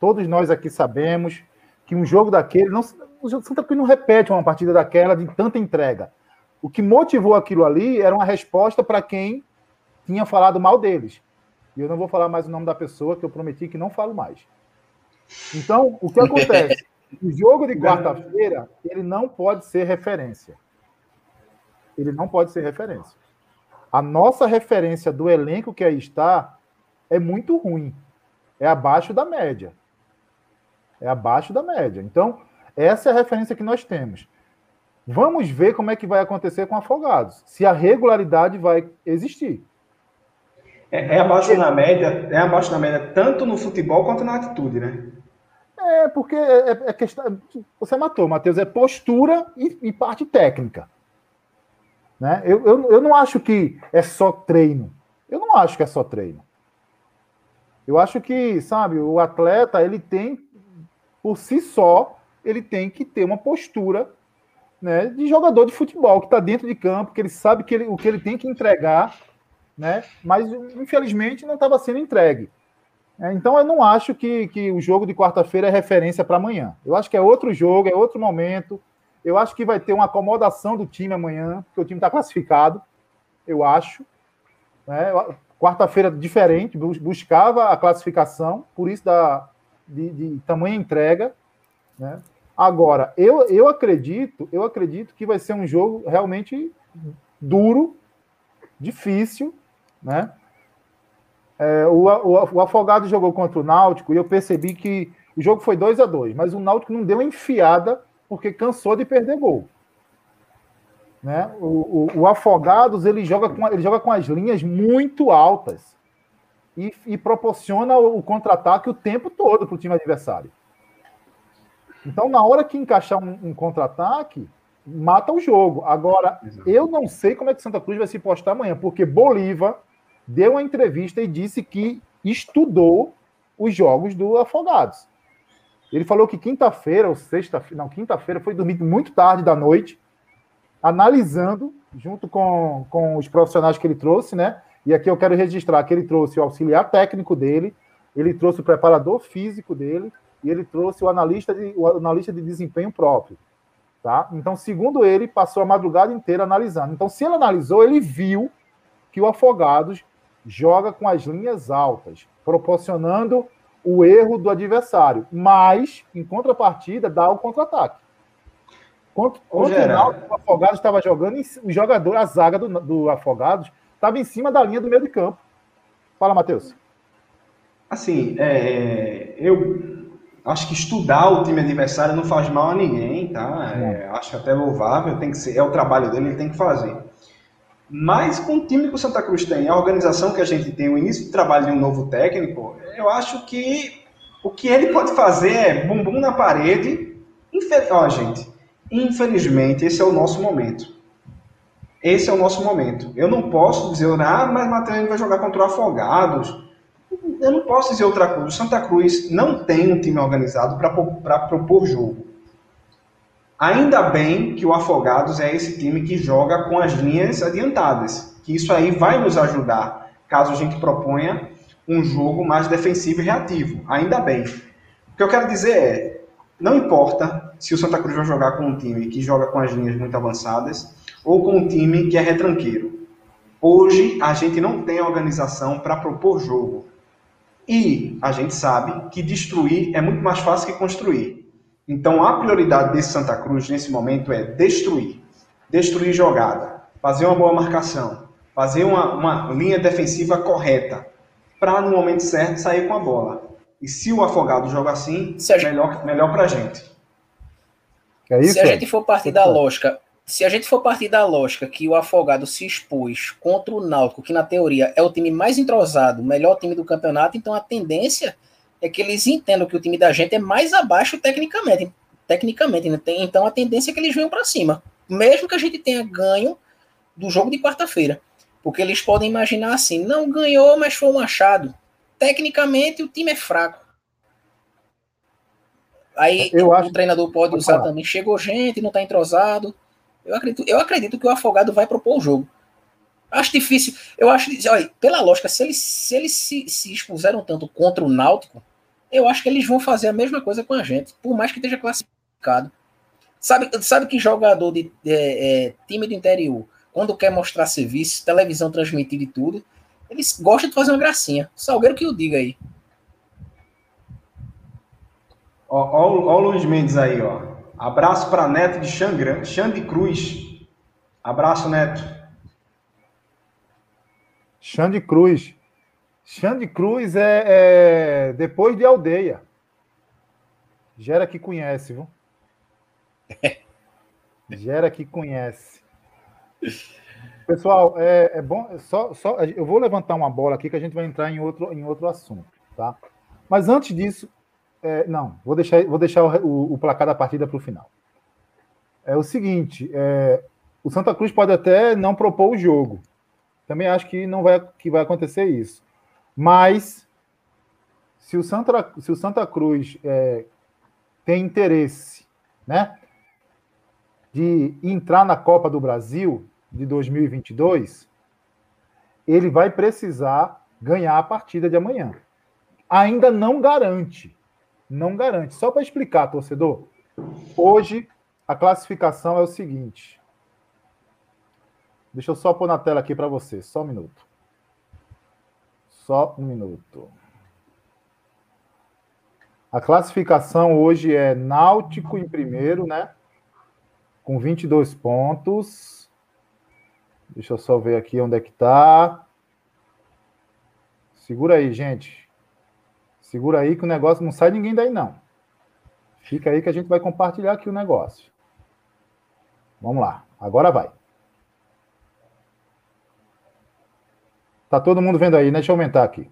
Todos nós aqui sabemos que um jogo daquele. Não, o Santa Cruz não repete uma partida daquela de tanta entrega. O que motivou aquilo ali era uma resposta para quem tinha falado mal deles. E eu não vou falar mais o nome da pessoa, que eu prometi que não falo mais. Então, o que acontece? O jogo de quarta-feira, ele não pode ser referência. Ele não pode ser referência. A nossa referência do elenco que aí está é muito ruim. É abaixo da média. É abaixo da média. Então, essa é a referência que nós temos. Vamos ver como é que vai acontecer com Afogados, se a regularidade vai existir. É, é abaixo na média, é abaixo da média tanto no futebol quanto na atitude, né? É, porque é, é, é questão. Você matou, Matheus, é postura e, e parte técnica. Né? Eu, eu, eu não acho que é só treino. Eu não acho que é só treino. Eu acho que, sabe, o atleta, ele tem, por si só, ele tem que ter uma postura né, de jogador de futebol, que está dentro de campo, que ele sabe que ele, o que ele tem que entregar, né, mas infelizmente não estava sendo entregue. É, então eu não acho que, que o jogo de quarta-feira é referência para amanhã. Eu acho que é outro jogo, é outro momento. Eu acho que vai ter uma acomodação do time amanhã, porque o time está classificado, eu acho. Né? Quarta-feira diferente, buscava a classificação, por isso da, de, de tamanha entrega. Né? Agora, eu, eu acredito, eu acredito que vai ser um jogo realmente duro, difícil, né? É, o, o, o, Afogado jogou contra o Náutico e eu percebi que o jogo foi 2 a 2 mas o Náutico não deu enfiada porque cansou de perder gol. Né? O, o, o Afogados ele joga, com, ele joga com as linhas muito altas e, e proporciona o, o contra-ataque o tempo todo para o time adversário. Então, na hora que encaixar um, um contra-ataque, mata o jogo. Agora, Exato. eu não sei como é que Santa Cruz vai se postar amanhã, porque Bolívar deu uma entrevista e disse que estudou os jogos do Afogados. Ele falou que quinta-feira, ou sexta-feira, não, quinta-feira, foi dormir muito tarde da noite, analisando, junto com, com os profissionais que ele trouxe, né? E aqui eu quero registrar que ele trouxe o auxiliar técnico dele, ele trouxe o preparador físico dele e ele trouxe o analista de, o analista de desempenho próprio. Tá? Então, segundo ele, passou a madrugada inteira analisando. Então, se ele analisou, ele viu que o Afogados joga com as linhas altas, proporcionando o erro do adversário, mas, em contrapartida, dá o contra-ataque. Contra, contra o, o Afogados estava jogando, o jogador, a zaga do, do Afogados, estava em cima da linha do meio de campo. Fala, Matheus. Assim, é, eu acho que estudar o time adversário não faz mal a ninguém, tá? É, acho até louvável, tem que ser, é o trabalho dele, ele tem que fazer. Mas com o time que o Santa Cruz tem, a organização que a gente tem, o início do trabalho de um novo técnico, eu acho que o que ele pode fazer é bumbum na parede. Infel... Ó, gente, infelizmente esse é o nosso momento. Esse é o nosso momento. Eu não posso dizer, ah, mas Matheus vai jogar contra o Afogados. Eu não posso dizer outra coisa. O Santa Cruz não tem um time organizado para propor jogo. Ainda bem que o Afogados é esse time que joga com as linhas adiantadas, que isso aí vai nos ajudar, caso a gente proponha um jogo mais defensivo e reativo. Ainda bem. O que eu quero dizer é, não importa se o Santa Cruz vai jogar com um time que joga com as linhas muito avançadas ou com um time que é retranqueiro. Hoje a gente não tem organização para propor jogo. E a gente sabe que destruir é muito mais fácil que construir. Então a prioridade desse Santa Cruz nesse momento é destruir. Destruir jogada, fazer uma boa marcação, fazer uma, uma linha defensiva correta, para no momento certo sair com a bola. E se o Afogado joga assim, a melhor, melhor para a gente. É isso? Se a gente for partir da lógica, se a gente for partir da lógica que o Afogado se expôs contra o Náutico, que na teoria é o time mais entrosado, o melhor time do campeonato, então a tendência é que eles entendam que o time da gente é mais abaixo tecnicamente. Tecnicamente, né? então a tendência é que eles venham para cima. Mesmo que a gente tenha ganho do jogo de quarta-feira. Porque eles podem imaginar assim: não ganhou, mas foi um achado. Tecnicamente, o time é fraco. Aí eu o acho... treinador pode usar falar. também. Chegou gente, não está entrosado. Eu acredito, eu acredito que o Afogado vai propor o jogo. Acho difícil. Eu acho. Olha, pela lógica, se eles, se, eles se, se expuseram tanto contra o Náutico, eu acho que eles vão fazer a mesma coisa com a gente, por mais que esteja classificado. Sabe, sabe que jogador de é, é, time do interior, quando quer mostrar serviço, televisão transmitida e tudo, eles gostam de fazer uma gracinha. Salgueiro que o diga aí. Ó, ó, ó o Luiz Mendes aí, ó. Abraço para Neto de Xangra, Xande Cruz. Abraço, Neto. Xande Cruz. Xande Cruz é, é, depois de aldeia. Gera que conhece, viu? Gera que conhece. Pessoal, é, é bom. Só, só, eu vou levantar uma bola aqui que a gente vai entrar em outro, em outro assunto, tá? Mas antes disso, é, não, vou deixar, vou deixar o, o, o placar da partida para o final. É o seguinte: é, o Santa Cruz pode até não propor o jogo, também acho que não vai, que vai acontecer isso. Mas se o Santa, se o Santa Cruz é, tem interesse, né, de entrar na Copa do Brasil de 2022, ele vai precisar ganhar a partida de amanhã. Ainda não garante, não garante. Só para explicar, torcedor, hoje a classificação é o seguinte. Deixa eu só pôr na tela aqui para você, só um minuto. Só um minuto. A classificação hoje é Náutico em primeiro, né? Com 22 pontos. Deixa eu só ver aqui onde é que tá. Segura aí, gente. Segura aí que o negócio não sai ninguém daí, não. Fica aí que a gente vai compartilhar aqui o negócio. Vamos lá. Agora vai. Tá todo mundo vendo aí, né? Deixa eu aumentar aqui.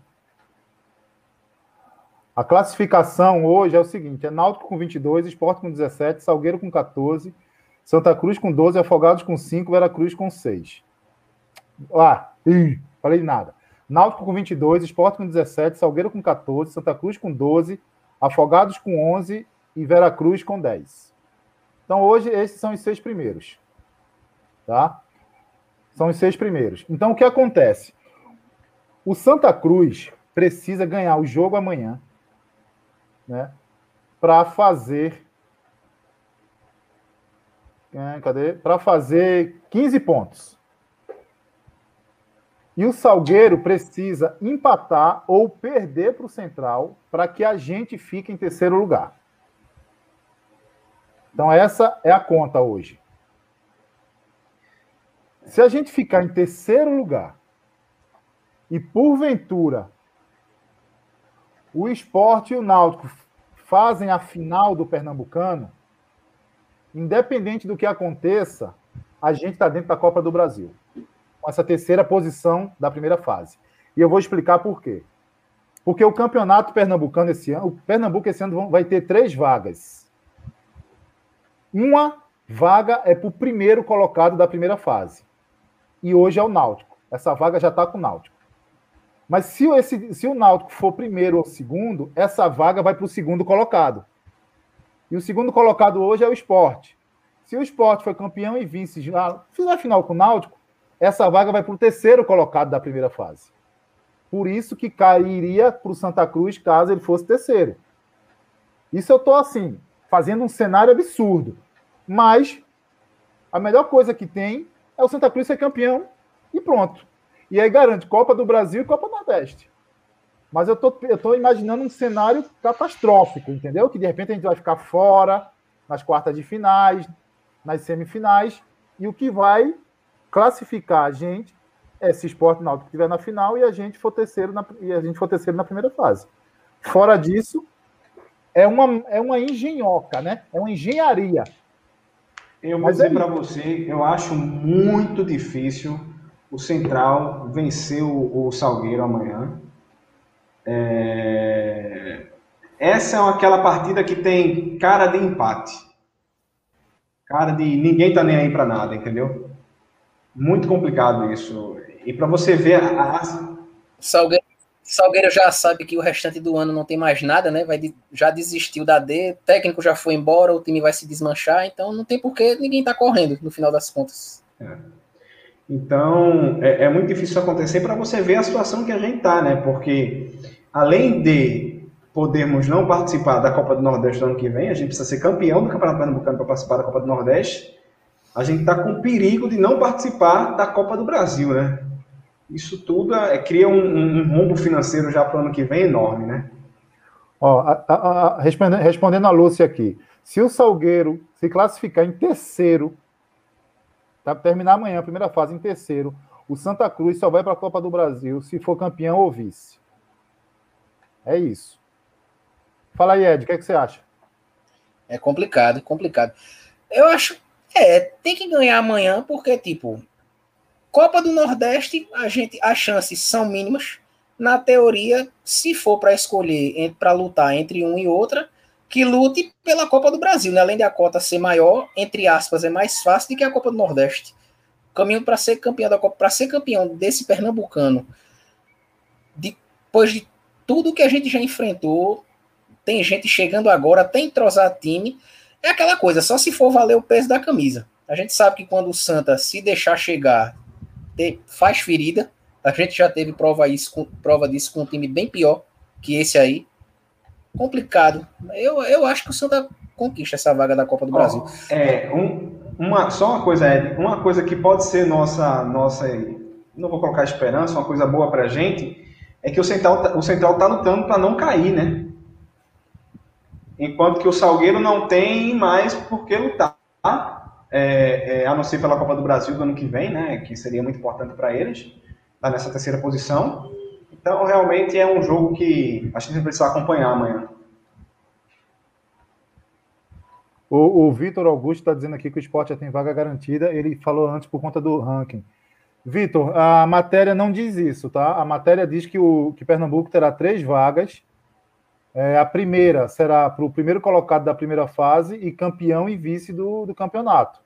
A classificação hoje é o seguinte: é Náutico com 22, Esporte com 17, Salgueiro com 14, Santa Cruz com 12, Afogados com 5, Veracruz com 6. Ah, ih, falei nada. Náutico com 22, Esporte com 17, Salgueiro com 14, Santa Cruz com 12, Afogados com 11 e Veracruz com 10. Então hoje esses são os seis primeiros. Tá? São os seis primeiros. Então o que acontece? O Santa Cruz precisa ganhar o jogo amanhã né, para fazer. É, cadê? Para fazer 15 pontos. E o Salgueiro precisa empatar ou perder para o Central para que a gente fique em terceiro lugar. Então, essa é a conta hoje. Se a gente ficar em terceiro lugar e, porventura, o esporte e o náutico fazem a final do Pernambucano, independente do que aconteça, a gente está dentro da Copa do Brasil, com essa terceira posição da primeira fase. E eu vou explicar por quê. Porque o campeonato pernambucano esse ano, o Pernambuco esse ano vai ter três vagas. Uma vaga é para o primeiro colocado da primeira fase. E hoje é o Náutico. Essa vaga já está com o Náutico. Mas se, esse, se o Náutico for primeiro ou segundo, essa vaga vai para o segundo colocado. E o segundo colocado hoje é o esporte. Se o esporte for campeão e vice, já fizer final com o Náutico, essa vaga vai para o terceiro colocado da primeira fase. Por isso que cairia para o Santa Cruz caso ele fosse terceiro. Isso eu estou assim, fazendo um cenário absurdo. Mas a melhor coisa que tem é o Santa Cruz ser campeão e pronto. E aí garante Copa do Brasil e Copa do Nordeste. Mas eu tô, eu tô imaginando um cenário catastrófico, entendeu? Que de repente a gente vai ficar fora nas quartas de finais, nas semifinais, e o que vai classificar a gente é se Esporte Náutico estiver na final e a gente for terceiro na, e a gente for terceiro na primeira fase. Fora disso, é uma, é uma engenhoca, né? É uma engenharia. Eu vou Mas dizer é para você, eu acho muito difícil o Central venceu o Salgueiro amanhã. É... Essa é aquela partida que tem cara de empate. Cara de ninguém tá nem aí para nada, entendeu? Muito complicado isso. E para você ver a. Salgueiro, Salgueiro já sabe que o restante do ano não tem mais nada, né? Vai, já desistiu da D, o técnico já foi embora, o time vai se desmanchar, então não tem por que ninguém tá correndo no final das contas. É. Então, é, é muito difícil acontecer para você ver a situação que a gente está, né? Porque, além de podermos não participar da Copa do Nordeste no ano que vem, a gente precisa ser campeão do Campeonato Pernambucano para participar da Copa do Nordeste, a gente está com perigo de não participar da Copa do Brasil, né? Isso tudo é, cria um, um, rombo financeiro já para o ano que vem enorme, né? Ó, a, a, a, respondendo, respondendo a Lúcia aqui, se o Salgueiro se classificar em terceiro Tá? Terminar amanhã a primeira fase em terceiro. O Santa Cruz só vai para a Copa do Brasil se for campeão ou vice. É isso. Fala aí, Ed, o que, é que você acha? É complicado, complicado. Eu acho. É, tem que ganhar amanhã, porque, tipo, Copa do Nordeste, a gente, as chances são mínimas. Na teoria, se for para escolher, para lutar entre um e outra, que lute pela Copa do Brasil, né? além de a cota ser maior, entre aspas, é mais fácil do que a Copa do Nordeste. Caminho para ser campeão da Copa, para ser campeão desse pernambucano, depois de tudo que a gente já enfrentou, tem gente chegando agora, tem entrosar time, é aquela coisa, só se for valer o peso da camisa. A gente sabe que quando o Santa se deixar chegar, faz ferida. A gente já teve prova, isso, prova disso com um time bem pior que esse aí complicado. Eu, eu acho que o Santa conquista essa vaga da Copa do Brasil. É, um, uma, só uma coisa, Ed, uma coisa que pode ser nossa, nossa, não vou colocar esperança, uma coisa boa pra gente, é que o Central, tá, o Central tá lutando para não cair, né? Enquanto que o Salgueiro não tem mais por que lutar, é, é, a não ser pela Copa do Brasil do ano que vem, né? Que seria muito importante para eles, tá nessa terceira posição. Então, realmente é um jogo que a gente precisa acompanhar amanhã. O, o Vitor Augusto está dizendo aqui que o esporte já tem vaga garantida. Ele falou antes por conta do ranking. Vitor, a matéria não diz isso, tá? A matéria diz que o que Pernambuco terá três vagas. É, a primeira será para o primeiro colocado da primeira fase e campeão e vice do, do campeonato.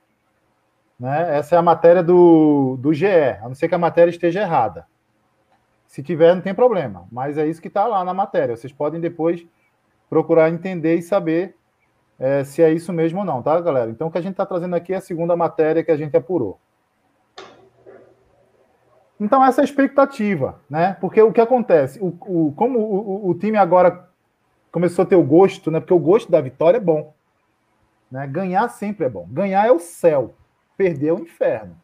Né? Essa é a matéria do, do GE, a não ser que a matéria esteja errada. Se tiver, não tem problema, mas é isso que está lá na matéria. Vocês podem depois procurar entender e saber é, se é isso mesmo ou não, tá, galera? Então, o que a gente está trazendo aqui é a segunda matéria que a gente apurou. Então, essa é a expectativa, né? Porque o que acontece? O, o como o, o, time agora começou a ter o gosto, né? Porque o gosto da vitória é bom. Né? Ganhar sempre é bom. Ganhar é o céu, perder é o inferno.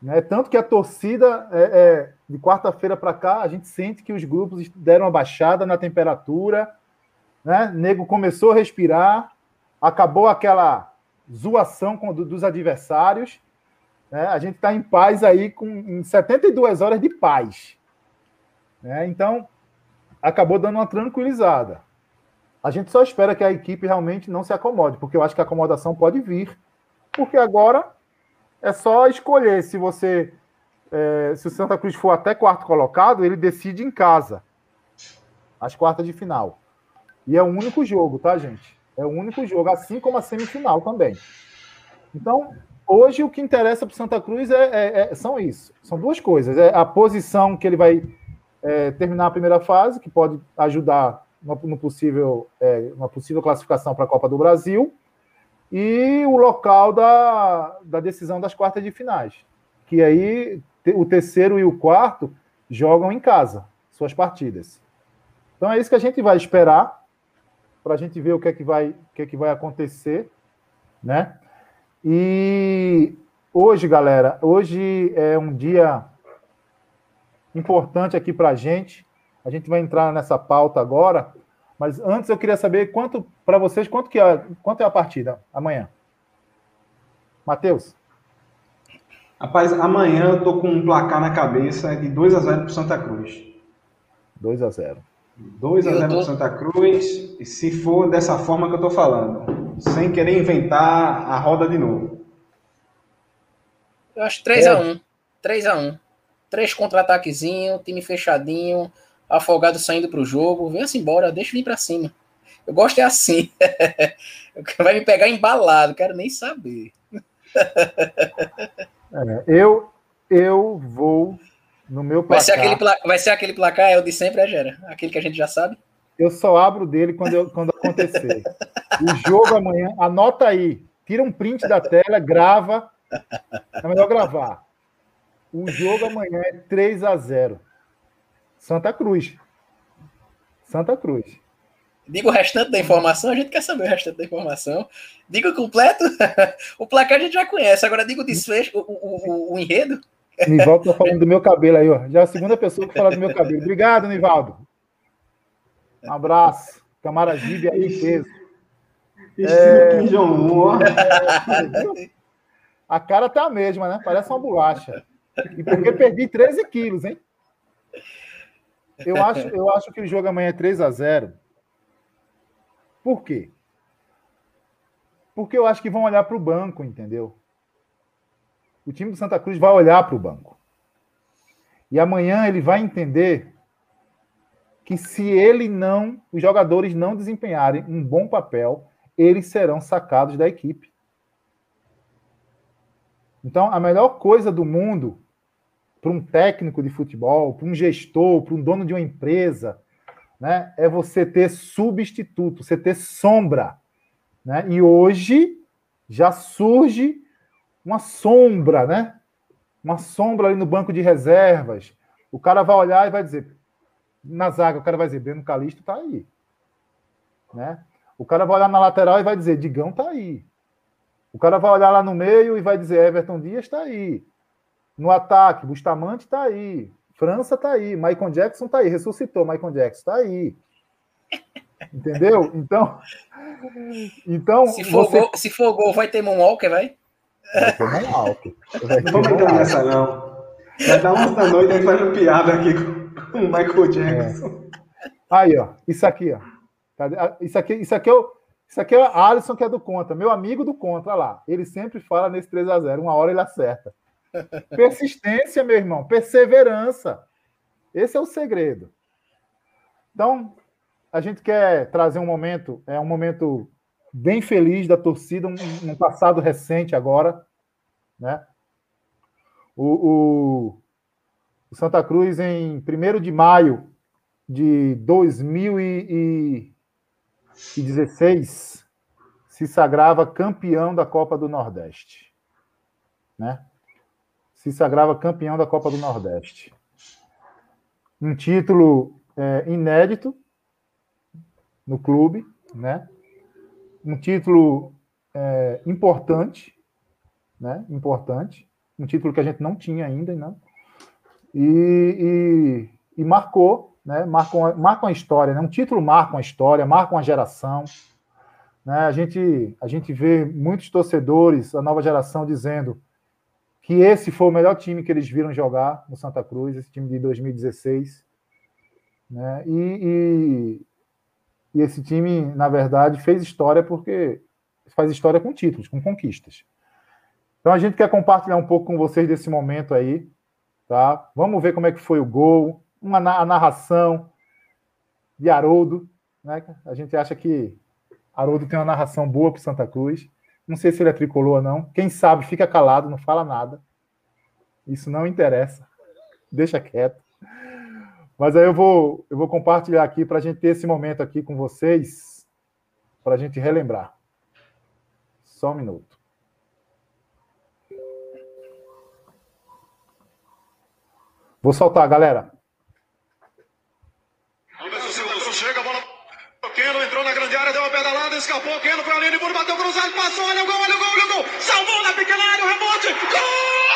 Né? Tanto que a torcida, é, é, de quarta-feira para cá, a gente sente que os grupos deram uma baixada na temperatura, né? Nego começou a respirar, acabou aquela zoação com, do, dos adversários. Né? A gente está em paz aí com em 72 horas de paz. Né? Então, acabou dando uma tranquilizada. A gente só espera que a equipe realmente não se acomode, porque eu acho que a acomodação pode vir, porque agora é só escolher se você. É, se o Santa Cruz for até quarto colocado, ele decide em casa. As quartas de final. E é o único jogo, tá, gente? É o único jogo, assim como a semifinal também. Então, hoje o que interessa para o Santa Cruz é, é, é, são isso. São duas coisas. É a posição que ele vai é, terminar a primeira fase, que pode ajudar no, no possível, é, uma possível classificação para a Copa do Brasil, e o local da, da decisão das quartas de finais. Que aí o terceiro e o quarto jogam em casa, suas partidas. Então é isso que a gente vai esperar para a gente ver o que é que vai, o que é que vai acontecer, né? E hoje, galera, hoje é um dia importante aqui para a gente. A gente vai entrar nessa pauta agora, mas antes eu queria saber quanto para vocês quanto que é, quanto é a partida amanhã. Matheus. Rapaz, amanhã eu tô com um placar na cabeça de 2 a 0 para Santa Cruz. 2 a 0. 2 a 0 tô... Santa Cruz, e se for dessa forma que eu tô falando, sem querer inventar a roda de novo. Eu acho 3 é. a 1. 3 a 1. Três contra-ataquezinho, time fechadinho, afogado saindo pro jogo, venha-se embora, deixa vir para cima. Eu gosto é assim. Vai me pegar embalado, quero nem saber. É, eu eu vou no meu placar. Vai ser aquele, placar, vai ser aquele placar, é o de sempre, é, Gera? Aquele que a gente já sabe? Eu só abro dele quando, eu, quando acontecer. o jogo amanhã, anota aí. Tira um print da tela, grava. É melhor gravar. O jogo amanhã é 3 a 0 Santa Cruz. Santa Cruz. Diga o restante da informação, a gente quer saber o restante da informação. Diga o completo. o placar a gente já conhece, agora diga o desfecho, o, o, o, o enredo. Nivaldo tá falando do meu cabelo aí, ó. Já é a segunda pessoa que fala do meu cabelo. Obrigado, Nivaldo. Um abraço. Camaragibe aí, peso. Estilo é... Kim Jong-un, ó. A cara tá a mesma, né? Parece uma bolacha. E porque perdi 13 quilos, hein? Eu acho, eu acho que o jogo amanhã é 3 a 0 Por quê? Porque eu acho que vão olhar para o banco, entendeu? o time do Santa Cruz vai olhar para o banco. E amanhã ele vai entender que se ele não, os jogadores não desempenharem um bom papel, eles serão sacados da equipe. Então, a melhor coisa do mundo para um técnico de futebol, para um gestor, para um dono de uma empresa, né, é você ter substituto, você ter sombra. Né? E hoje já surge uma sombra, né? Uma sombra ali no banco de reservas. O cara vai olhar e vai dizer, na zaga, o cara vai dizer, Breno Calixto tá aí. Né? O cara vai olhar na lateral e vai dizer: Digão tá aí. O cara vai olhar lá no meio e vai dizer: Everton Dias tá aí. No ataque, Bustamante tá aí. França tá aí. Michael Jackson tá aí. Ressuscitou Michael Jackson, tá aí. Entendeu? Então. Então. Se for, você... gol, se for gol, vai ter Moonwalker, vai? Vai ter Moonwalker. Não vamos entrar nessa, não. Vai dar uma da noite, a gente faz piada aqui com o Michael Jackson. É. Aí, ó. Isso aqui, ó. Ah, isso aqui, isso aqui é o. Isso aqui é o Alisson, que é do Contra, meu amigo do Contra, lá. Ele sempre fala nesse 3 a 0 uma hora ele acerta. Persistência, meu irmão, perseverança. Esse é o segredo. Então, a gente quer trazer um momento, é um momento bem feliz da torcida, um, um passado recente agora, né? O, o, Santa Cruz, em 1 de maio de 2016, se sagrava campeão da Copa do Nordeste. Né? Se sagrava campeão da Copa do Nordeste. Um título é, inédito no clube, né? um título é, importante, né? importante, um título que a gente não tinha ainda, né? e, e, e marcou, né? marcou, marca uma história, né? um título marca uma história, marca uma geração. Né? A, gente, a gente vê muitos torcedores, a nova geração, dizendo que esse foi o melhor time que eles viram jogar no Santa Cruz, esse time de 2016. Né? E, e, e esse time, na verdade, fez história porque faz história com títulos, com conquistas. Então a gente quer compartilhar um pouco com vocês desse momento aí, tá? Vamos ver como é que foi o gol, uma a narração de Haroldo, né? A gente acha que Haroldo tem uma narração boa para Santa Cruz. Não sei se ele é tricolor ou não. Quem sabe fica calado, não fala nada. Isso não interessa. Deixa quieto. Mas aí eu vou, eu vou compartilhar aqui para a gente ter esse momento aqui com vocês, para a gente relembrar. Só um minuto. Vou soltar, galera. Chega, a bola. O Keno entrou na grande área, deu pedalada, escapou. Keno foi a linha de fundo, bateu cruzado, passou. Olha o gol, olha o gol, olha o gol. Salvou na pequena área, o rebote. Gol!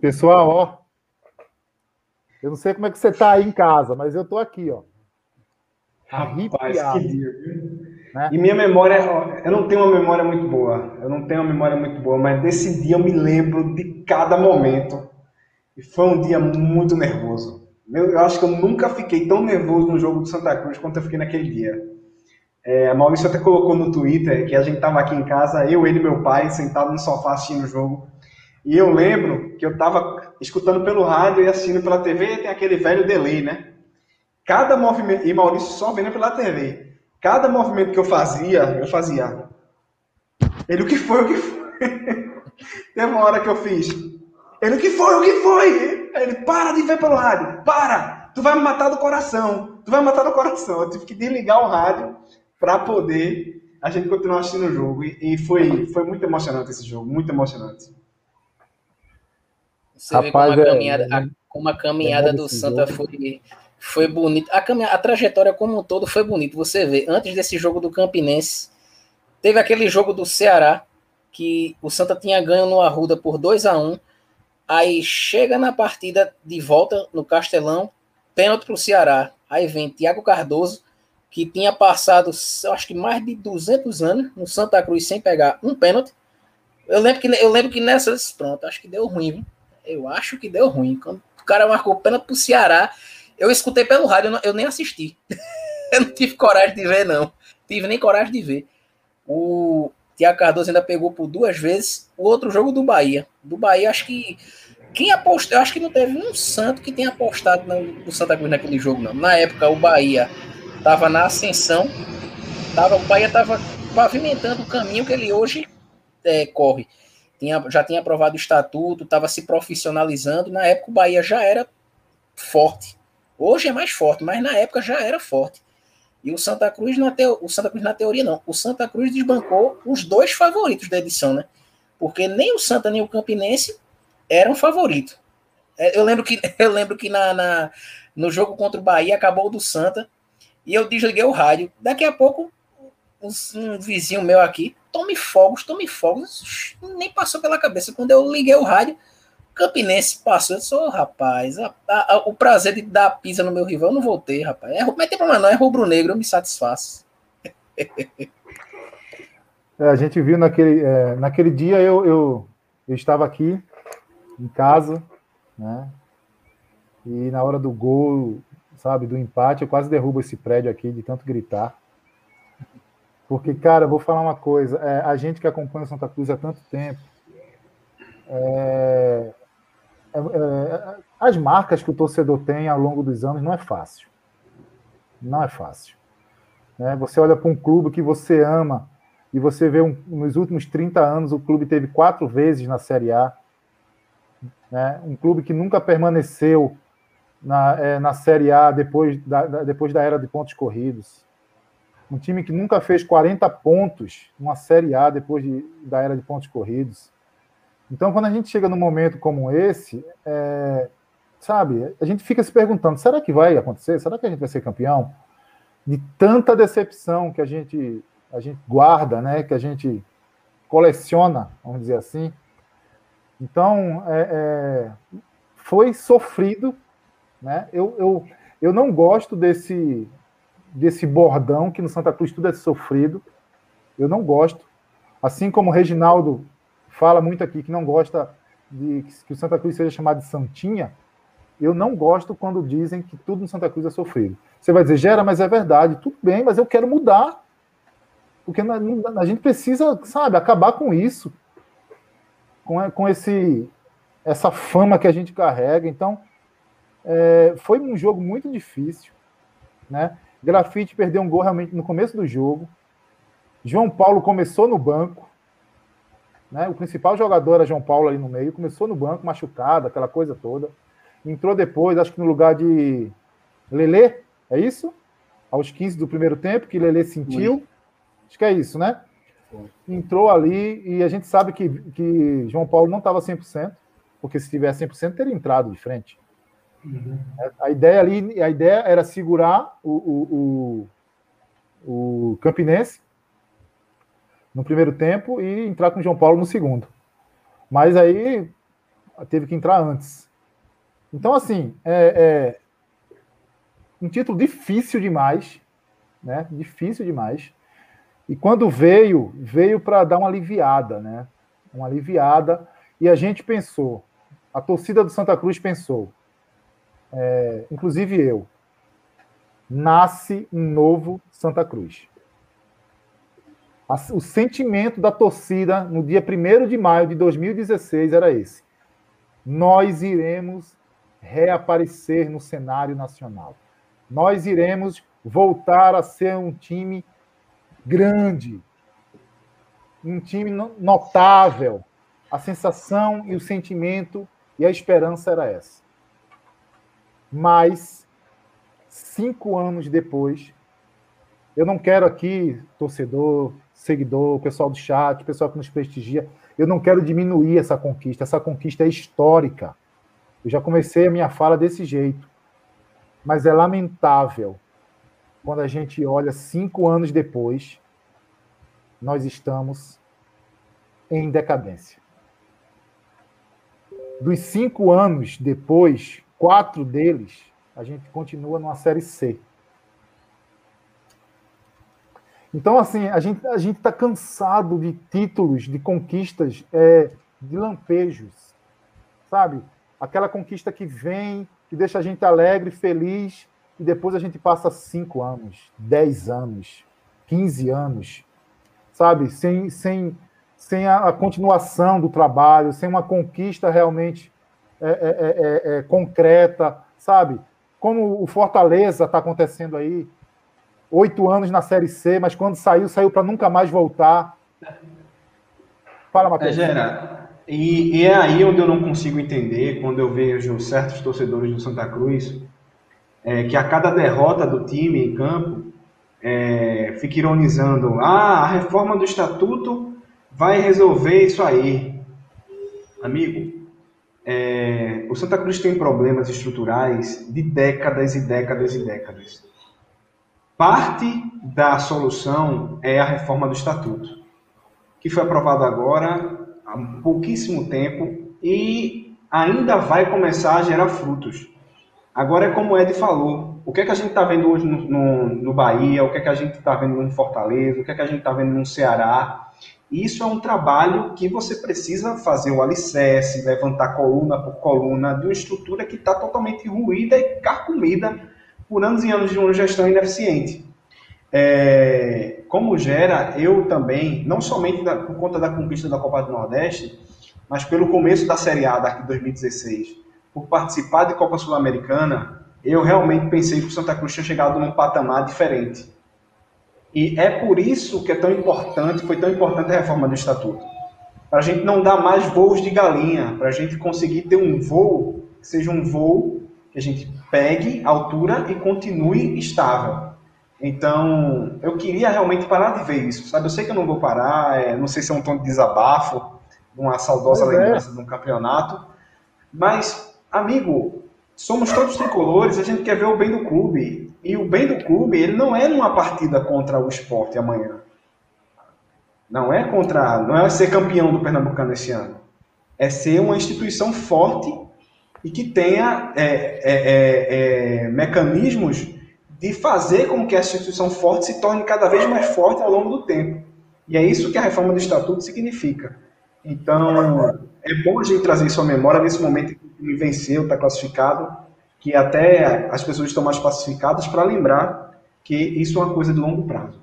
Pessoal, ó. Eu não sei como é que você está aí em casa, mas eu estou aqui, ó. Rapaz, que dia, né? E minha memória, eu não tenho uma memória muito boa. Eu não tenho uma memória muito boa, mas desse dia eu me lembro de cada momento. E foi um dia muito nervoso. Eu, acho que eu nunca fiquei tão nervoso no jogo do Santa Cruz quanto eu fiquei naquele dia. É, a Maurício até colocou no Twitter que a gente estava aqui em casa, eu, ele e meu pai, sentado no sofá assistindo o jogo. E eu lembro que eu estava escutando pelo rádio e assistindo pela TV, tem aquele velho delay, né? Cada movimento, e Maurício só vendo pela TV. Cada movimento que eu fazia, eu fazia. Ele, o que foi, o que foi? Teve uma hora que eu fiz. Ele, o que foi, o que foi? Ele, para de ver pelo rádio, para! Tu vai me matar do coração, tu vai me matar do coração. Eu tive que desligar o rádio para poder a gente continuar assistindo o jogo. E, e foi, foi muito emocionante esse jogo, muito emocionante. Você Rapaz, vê como a é, caminhada, a, como a caminhada do Santa foi, foi bonita. A, caminhada, a trajetória como um todo foi bonita. Você vê, antes desse jogo do Campinense, teve aquele jogo do Ceará, que o Santa tinha ganho no Arruda por 2 a 1 Aí chega na partida de volta no Castelão, pênalti para o Ceará. Aí vem Thiago Cardoso, que tinha passado, acho que mais de 200 anos no Santa Cruz sem pegar um pênalti Eu lembro que, eu lembro que nessas, pronto, acho que deu ruim. Viu? Eu acho que deu ruim. Quando o cara marcou pena pro Ceará, eu escutei pelo rádio, eu, não, eu nem assisti. eu não tive coragem de ver, não. Tive nem coragem de ver. O Tiago Cardoso ainda pegou por duas vezes o outro jogo do Bahia. Do Bahia, acho que. Quem apostou? Acho que não teve um santo que tenha apostado no, no Santa Cruz naquele jogo, não. Na época, o Bahia estava na ascensão. Tava, o Bahia estava pavimentando o caminho que ele hoje é, corre. Tinha, já tinha aprovado o estatuto, estava se profissionalizando. Na época, o Bahia já era forte. Hoje é mais forte, mas na época já era forte. E o Santa Cruz na, teo, o Santa Cruz na teoria não. O Santa Cruz desbancou os dois favoritos da edição, né? Porque nem o Santa nem o Campinense eram favoritos. É, eu lembro que eu lembro que na, na, no jogo contra o Bahia acabou o do Santa e eu desliguei o rádio. Daqui a pouco um, vizinho meu aqui, tome fogos, tome fogos, nem passou pela cabeça. Quando eu liguei o rádio, Campinense passou. Eu disse, oh, rapaz, a, a, a, o prazer de dar pisa no meu rival, eu não voltei, rapaz. É, mas tem problema não, é rubro-negro, eu me satisfaço. É, a gente viu naquele, é, naquele dia, eu, eu, eu estava aqui, em casa, né? E na hora do gol, sabe, do empate, eu quase derrubo esse prédio aqui de tanto gritar. Porque, cara, vou falar uma coisa, é, a gente que acompanha Santa Cruz há tanto tempo, é, é, é, as marcas que o torcedor tem ao longo dos anos não é fácil. Não é fácil. Né? Você olha para um clube que você ama e você vê um, nos últimos 30 anos o clube teve quatro vezes na Série A. Né? Um clube que nunca permaneceu na, é, na Série A depois da, da, depois da era de pontos corridos. Um time que nunca fez 40 pontos numa Série A depois de, da era de pontos corridos. Então, quando a gente chega num momento como esse, é, sabe, a gente fica se perguntando: será que vai acontecer? Será que a gente vai ser campeão? De tanta decepção que a gente, a gente guarda, né, que a gente coleciona, vamos dizer assim. Então, é, é, foi sofrido. Né? Eu, eu, eu não gosto desse, desse bordão que no Santa Cruz tudo é sofrido. Eu não gosto. Assim como o Reginaldo fala muito aqui que não gosta de que o Santa Cruz seja chamado de Santinha. Eu não gosto quando dizem que tudo no Santa Cruz é sofrido. Você vai dizer, Gera, mas é verdade. Tudo bem, mas eu quero mudar. Porque a gente precisa, sabe, acabar com isso. Com, com esse, essa fama que a gente carrega. Então, é, foi um jogo muito difícil. Né? Grafite perdeu um gol realmente no começo do jogo. João Paulo começou no banco. Né? O principal jogador era João Paulo ali no meio, começou no banco, machucado, aquela coisa toda. Entrou depois, acho que no lugar de Lele, é isso? Aos 15 do primeiro tempo, que Lele sentiu. Acho que é isso, né? Entrou ali e a gente sabe que, que João Paulo não estava 100%, porque se tivesse 100% teria entrado de frente. Uhum. A ideia ali, a ideia era segurar o, o, o, o Campinense no primeiro tempo e entrar com o João Paulo no segundo. Mas aí teve que entrar antes. Então, assim, é, é um título difícil demais, né? Difícil demais. E quando veio, veio para dar uma aliviada, né? Uma aliviada. E a gente pensou, a torcida do Santa Cruz pensou, é, inclusive eu, nasce um novo Santa Cruz o sentimento da torcida no dia 1 de maio de 2016 era esse. Nós iremos reaparecer no cenário nacional. Nós iremos voltar a ser um time grande, um time notável. A sensação e o sentimento e a esperança era essa. Mas, cinco anos depois, eu não quero aqui, torcedor, seguidor, pessoal do chat, pessoal que nos prestigia. Eu não quero diminuir essa conquista, essa conquista é histórica. Eu já comecei a minha fala desse jeito. Mas é lamentável quando a gente olha cinco anos depois, nós estamos em decadência. Dos cinco anos depois, quatro deles, a gente continua numa série C. Então, assim, a gente a está cansado de títulos, de conquistas, é, de lampejos, sabe? Aquela conquista que vem, que deixa a gente alegre, feliz, e depois a gente passa cinco anos, dez anos, quinze anos, sabe? Sem, sem, sem a, a continuação do trabalho, sem uma conquista realmente é, é, é, é, é concreta, sabe? Como o Fortaleza está acontecendo aí, oito anos na Série C, mas quando saiu, saiu para nunca mais voltar. Fala, Matheus. É, Gera, e, e, é aí onde eu não consigo entender, quando eu vejo certos torcedores do Santa Cruz, é, que a cada derrota do time em campo, é, fica ironizando, ah, a reforma do estatuto vai resolver isso aí. Amigo, é, o Santa Cruz tem problemas estruturais de décadas e décadas e décadas. Parte da solução é a reforma do estatuto, que foi aprovada agora há pouquíssimo tempo e ainda vai começar a gerar frutos. Agora é como o Ed falou, o que é que a gente está vendo hoje no, no, no, Bahia, o que é que a gente está vendo no Fortaleza, o que é que a gente está vendo no Ceará. Isso é um trabalho que você precisa fazer o alicerce, levantar coluna por coluna de uma estrutura que está totalmente ruída e carcomida por anos e anos de uma gestão ineficiente. É, como gera, eu também, não somente da, por conta da conquista da Copa do Nordeste, mas pelo começo da Série A daqui 2016, por participar de Copa Sul-Americana, eu realmente pensei que o Santa Cruz tinha chegado num patamar diferente. E é por isso que é tão importante, foi tão importante a reforma do Estatuto. Para a gente não dar mais voos de galinha, para a gente conseguir ter um voo que seja um voo que a gente pegue altura e continue estável. Então, eu queria realmente parar de ver isso, sabe? Eu sei que eu não vou parar, é, não sei se é um tom de desabafo, uma saudosa pois é. lembrança é. de um campeonato, mas, amigo, somos todos tricolores, a gente quer ver o bem do clube. E o bem do clube, ele não é numa partida contra o esporte amanhã. Não é contra, não é ser campeão do Pernambucano esse ano. É ser uma instituição forte e que tenha é, é, é, é mecanismos de fazer com que a instituição forte se torne cada vez mais forte ao longo do tempo. E é isso que a reforma do Estatuto significa. Então, é bom a gente trazer isso à memória nesse momento que venceu, está classificado, que até as pessoas estão mais pacificadas para lembrar que isso é uma coisa de longo prazo.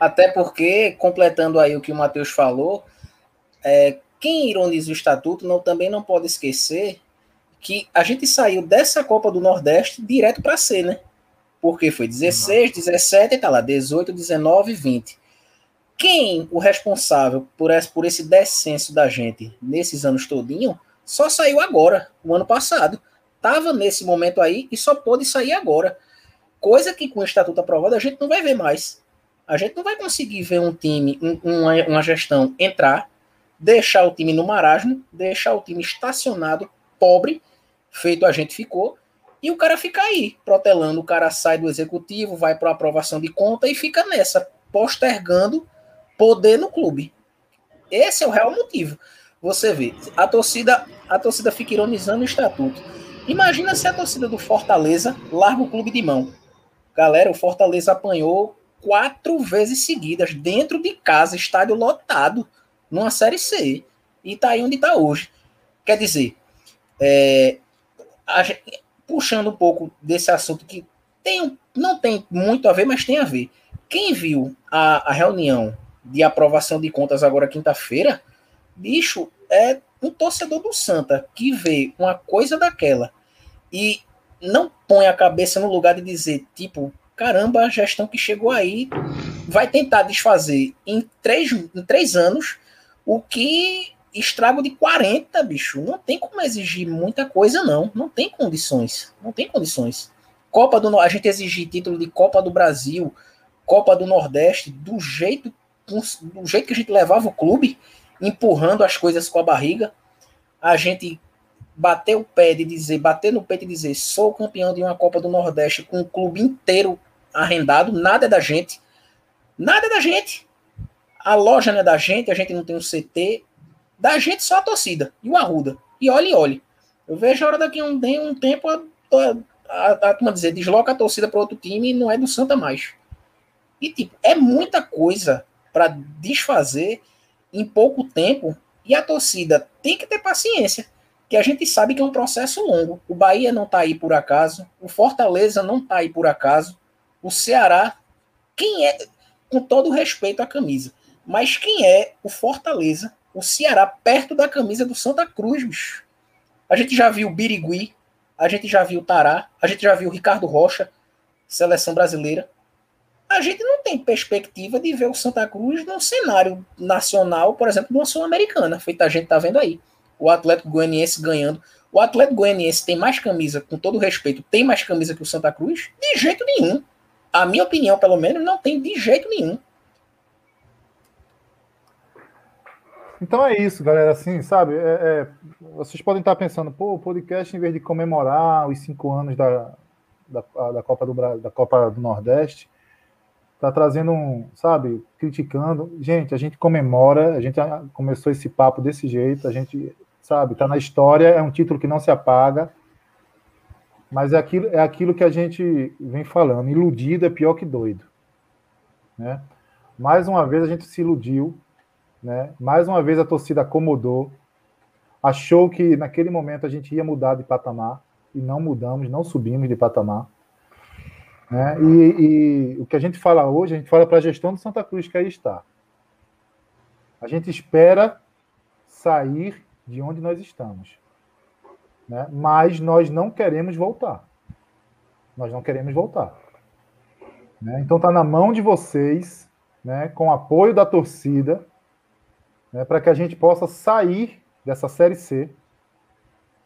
Até porque, completando aí o que o Matheus falou, é, quem ironiza o estatuto não, também não pode esquecer que a gente saiu dessa Copa do Nordeste direto para C, né? Porque foi 16, 17 e tá lá, 18, 19 20. Quem o responsável por esse, por esse descenso da gente nesses anos todinho só saiu agora, o ano passado. Tava nesse momento aí e só pôde sair agora. Coisa que com o estatuto aprovado a gente não vai ver mais. A gente não vai conseguir ver um time, um, uma, uma gestão entrar, deixar o time no marasmo, deixar o time estacionado, pobre, feito a gente ficou, e o cara fica aí, protelando. O cara sai do executivo, vai para aprovação de conta e fica nessa, postergando poder no clube. Esse é o real motivo. Você vê, a torcida, a torcida fica ironizando o estatuto. Imagina se a torcida do Fortaleza larga o clube de mão. Galera, o Fortaleza apanhou quatro vezes seguidas dentro de casa, estádio lotado, numa série C. E tá aí onde está hoje. Quer dizer, é, a, puxando um pouco desse assunto que tem, não tem muito a ver, mas tem a ver. Quem viu a, a reunião de aprovação de contas agora quinta-feira, bicho, é um torcedor do Santa que vê uma coisa daquela e não põe a cabeça no lugar de dizer, tipo, caramba, a gestão que chegou aí vai tentar desfazer em três, em três anos o que estrago de 40, bicho. Não tem como exigir muita coisa, não. Não tem condições. Não tem condições. Copa do A gente exigir título de Copa do Brasil, Copa do Nordeste, do jeito, do jeito que a gente levava o clube, empurrando as coisas com a barriga. A gente bater o pé de dizer, bater no peito e dizer, sou campeão de uma Copa do Nordeste com o clube inteiro arrendado, nada é da gente. Nada é da gente. A loja não é da gente, a gente não tem um CT, da gente só a torcida e o Arruda. E olhe, olhe. Eu vejo a hora daqui um, um tempo a, a, a, a dizer, desloca a torcida para outro time e não é do Santa mais. E, tipo, é muita coisa para desfazer em pouco tempo e a torcida tem que ter paciência, que a gente sabe que é um processo longo. O Bahia não está aí por acaso, o Fortaleza não está aí por acaso, o Ceará, quem é, com todo respeito à camisa, mas quem é o Fortaleza, o Ceará, perto da camisa do Santa Cruz, bicho? A gente já viu o Birigui, a gente já viu o Tará, a gente já viu o Ricardo Rocha, seleção brasileira a gente não tem perspectiva de ver o Santa Cruz num cenário nacional, por exemplo, de uma Sul-Americana, feita a gente tá vendo aí. O Atlético Goianiense ganhando. O Atlético Goianiense tem mais camisa, com todo respeito, tem mais camisa que o Santa Cruz? De jeito nenhum. A minha opinião, pelo menos, não tem de jeito nenhum. Então é isso, galera. Assim, sabe? É, é, vocês podem estar pensando, pô, o podcast, em vez de comemorar os cinco anos da, da, da, Copa, do, da Copa do Nordeste, tá trazendo um, sabe, criticando. Gente, a gente comemora, a gente começou esse papo desse jeito, a gente, sabe, tá na história, é um título que não se apaga, mas é aquilo, é aquilo que a gente vem falando, iludido é pior que doido, né? Mais uma vez a gente se iludiu, né? Mais uma vez a torcida acomodou, achou que naquele momento a gente ia mudar de patamar e não mudamos, não subimos de patamar. Né? E, e, o que a gente fala hoje, a gente fala para a gestão do Santa Cruz, que aí está. A gente espera sair de onde nós estamos. Né? Mas nós não queremos voltar. Nós não queremos voltar. Né? Então está na mão de vocês, né, com apoio da torcida, né, para que a gente possa sair dessa Série C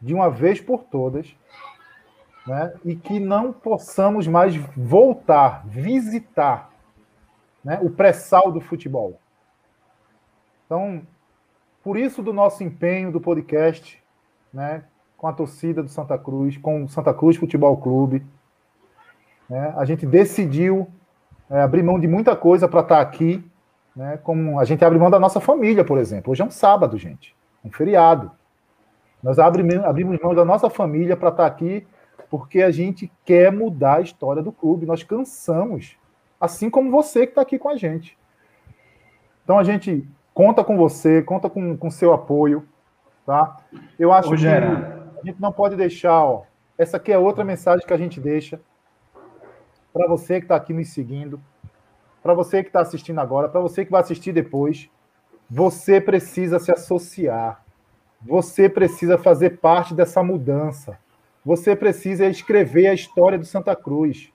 de uma vez por todas né, e que não possamos mais voltar, visitar né, o pré-sal do futebol. Então, por isso do nosso empenho do podcast, né, com a torcida do Santa Cruz, com o Santa Cruz Futebol Clube, né, a gente decidiu é, abrir mão de muita coisa para estar tá aqui, né, como a gente abre mão da nossa família, por exemplo. Hoje é um sábado, gente, um feriado. Nós abrimos, mão da nossa família para estar tá aqui porque a gente quer mudar a história do clube. Nós cansamos, assim como você que está aqui com a gente. Então a gente conta com você, conta com, com seu apoio, tá? Eu acho Ô, que a gente não pode deixar, ó, essa aqui é outra mensagem que a gente deixa para você que está aqui nos seguindo, para você que está assistindo agora, para você que vai assistir depois. Você precisa se associar. Você precisa fazer parte dessa mudança. Você precisa escrever a história do Santa Cruz.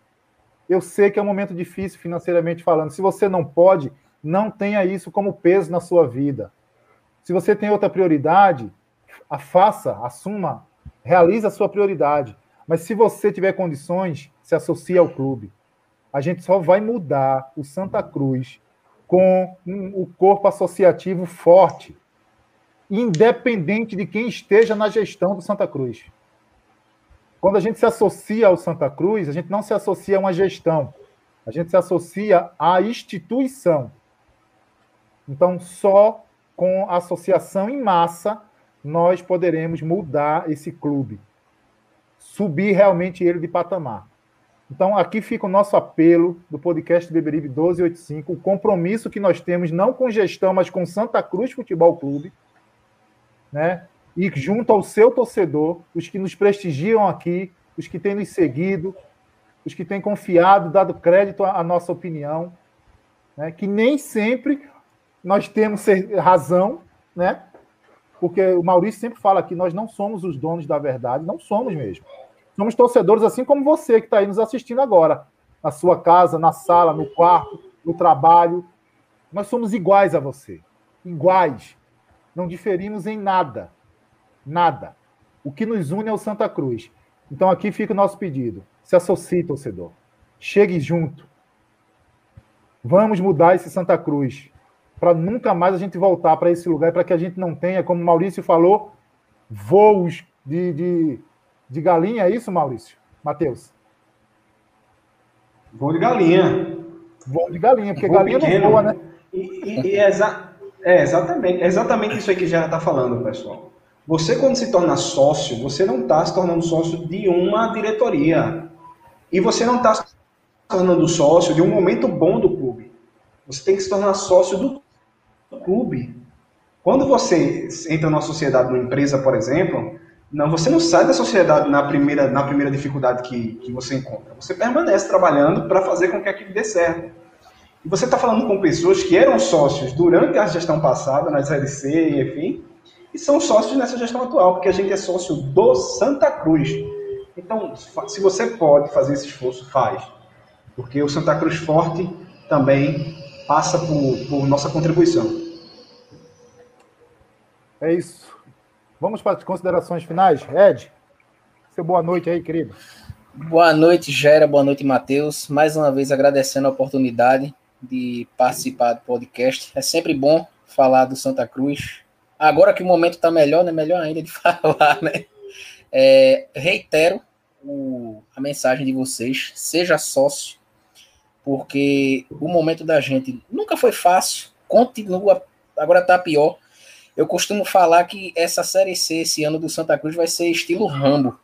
Eu sei que é um momento difícil financeiramente falando. Se você não pode, não tenha isso como peso na sua vida. Se você tem outra prioridade, a faça, assuma, realize a sua prioridade. Mas se você tiver condições, se associe ao clube. A gente só vai mudar o Santa Cruz com um, o corpo associativo forte, independente de quem esteja na gestão do Santa Cruz. Quando a gente se associa ao Santa Cruz, a gente não se associa a uma gestão, a gente se associa à instituição. Então, só com associação em massa nós poderemos mudar esse clube, subir realmente ele de patamar. Então, aqui fica o nosso apelo do podcast Beberibe 1285, o compromisso que nós temos, não com gestão, mas com Santa Cruz Futebol Clube, né? E junto ao seu torcedor, os que nos prestigiam aqui, os que têm nos seguido, os que têm confiado, dado crédito à nossa opinião, né? que nem sempre nós temos razão, né? porque o Maurício sempre fala que nós não somos os donos da verdade, não somos mesmo. Somos torcedores assim como você que está aí nos assistindo agora, na sua casa, na sala, no quarto, no trabalho. Nós somos iguais a você, iguais. Não diferimos em nada. Nada. O que nos une é o Santa Cruz. Então aqui fica o nosso pedido. Se associe, torcedor. Chegue junto. Vamos mudar esse Santa Cruz. Para nunca mais a gente voltar para esse lugar, para que a gente não tenha, como o Maurício falou, voos de, de, de galinha. É isso, Maurício? Matheus? Voo de galinha. Voo de galinha, porque Voo galinha pequeno. não voa, né? E, e, e é, exa é, exatamente, é exatamente isso aí que já está falando, pessoal. Você, quando se torna sócio, você não está se tornando sócio de uma diretoria. E você não está se tornando sócio de um momento bom do clube. Você tem que se tornar sócio do clube. Quando você entra numa sociedade, numa empresa, por exemplo, não, você não sai da sociedade na primeira, na primeira dificuldade que, que você encontra. Você permanece trabalhando para fazer com que aquilo dê certo. E você está falando com pessoas que eram sócios durante a gestão passada, na SLC, enfim, e são sócios nessa gestão atual, porque a gente é sócio do Santa Cruz. Então, se você pode fazer esse esforço, faz. Porque o Santa Cruz Forte também passa por, por nossa contribuição. É isso. Vamos para as considerações finais. Ed, seu boa noite aí, querido. Boa noite, Gera. Boa noite, Matheus. Mais uma vez agradecendo a oportunidade de participar do podcast. É sempre bom falar do Santa Cruz. Agora que o momento está melhor, né? Melhor ainda de falar, né? É, reitero o, a mensagem de vocês. Seja sócio, porque o momento da gente nunca foi fácil, continua, agora está pior. Eu costumo falar que essa Série C esse ano do Santa Cruz vai ser estilo Rambo.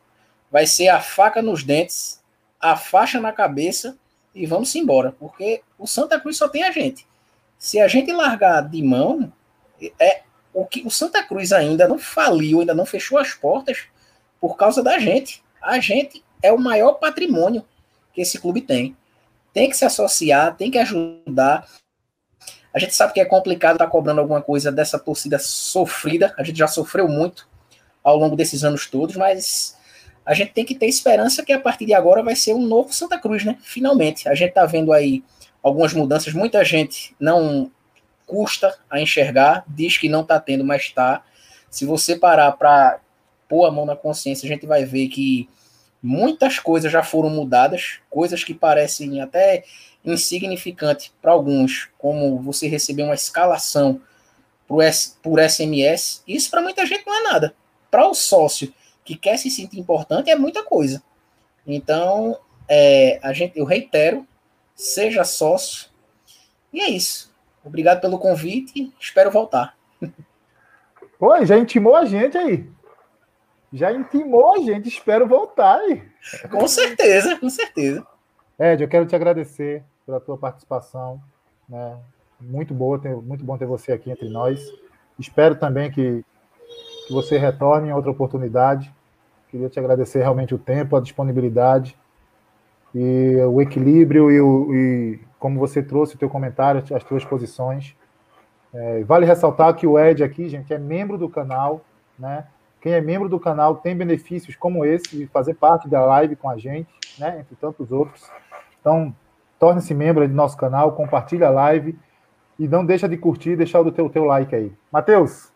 Vai ser a faca nos dentes, a faixa na cabeça e vamos embora, porque o Santa Cruz só tem a gente. Se a gente largar de mão, é o que o Santa Cruz ainda não faliu, ainda não fechou as portas por causa da gente. A gente é o maior patrimônio que esse clube tem. Tem que se associar, tem que ajudar. A gente sabe que é complicado estar tá cobrando alguma coisa dessa torcida sofrida. A gente já sofreu muito ao longo desses anos todos, mas a gente tem que ter esperança que a partir de agora vai ser um novo Santa Cruz, né? Finalmente. A gente está vendo aí algumas mudanças. Muita gente não custa a enxergar, diz que não está tendo, mas está. Se você parar para pôr a mão na consciência, a gente vai ver que muitas coisas já foram mudadas, coisas que parecem até insignificante para alguns, como você receber uma escalação por SMS, isso para muita gente não é nada. Para o sócio que quer se sentir importante é muita coisa. Então, é, a gente, eu reitero, seja sócio. E é isso. Obrigado pelo convite. Espero voltar. Oi, já intimou a gente aí. Já intimou a gente. Espero voltar aí. Com certeza, com certeza. Ed, eu quero te agradecer pela tua participação. Né? Muito boa, ter, muito bom ter você aqui entre nós. Espero também que, que você retorne em outra oportunidade. Queria te agradecer realmente o tempo, a disponibilidade e o equilíbrio e, o, e como você trouxe o teu comentário, as tuas posições. É, vale ressaltar que o Ed aqui, gente, é membro do canal, né? Quem é membro do canal tem benefícios como esse de fazer parte da live com a gente, né? Entre tantos outros. Então, Torne-se membro do nosso canal, compartilha a live e não deixa de curtir deixar o teu, teu like aí. Matheus,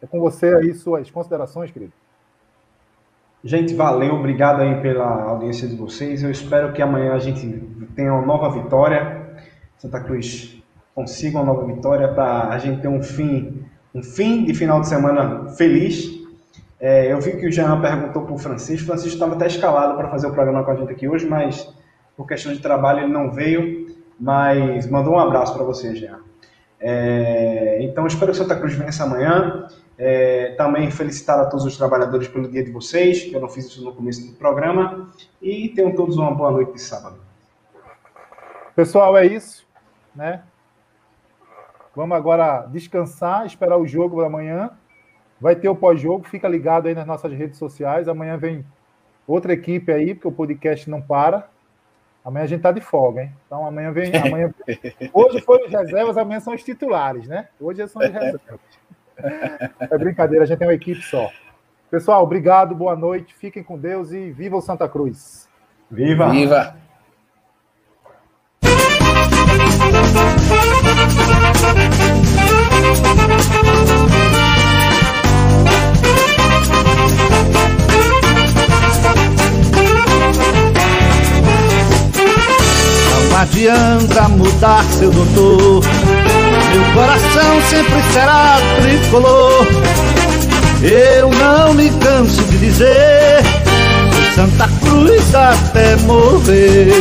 é com você aí suas considerações, querido. Gente, valeu, obrigado aí pela audiência de vocês. Eu espero que amanhã a gente tenha uma nova vitória. Santa Cruz consiga uma nova vitória para a gente ter um fim, um fim de final de semana feliz. É, eu vi que o Jean perguntou para o Francisco. Francisco estava até escalado para fazer o programa com a gente aqui hoje, mas por questão de trabalho ele não veio, mas mandou um abraço para você, Jean. É, então, espero que Santa Cruz vença amanhã. É, também felicitar a todos os trabalhadores pelo dia de vocês, que eu não fiz isso no começo do programa. E tenham todos uma boa noite de sábado. Pessoal, é isso. Né? Vamos agora descansar, esperar o jogo da manhã. Vai ter o pós-jogo, fica ligado aí nas nossas redes sociais. Amanhã vem outra equipe aí, porque o podcast não para. Amanhã a gente tá de folga, hein? Então amanhã vem. Amanhã... Hoje foram os reservas, amanhã são os titulares, né? Hoje são os reservas. É brincadeira, a gente tem uma equipe só. Pessoal, obrigado, boa noite, fiquem com Deus e viva o Santa Cruz. Viva! Viva! Não adianta mudar, seu doutor. Meu coração sempre será tricolor. Eu não me canso de dizer: Santa Cruz até morrer.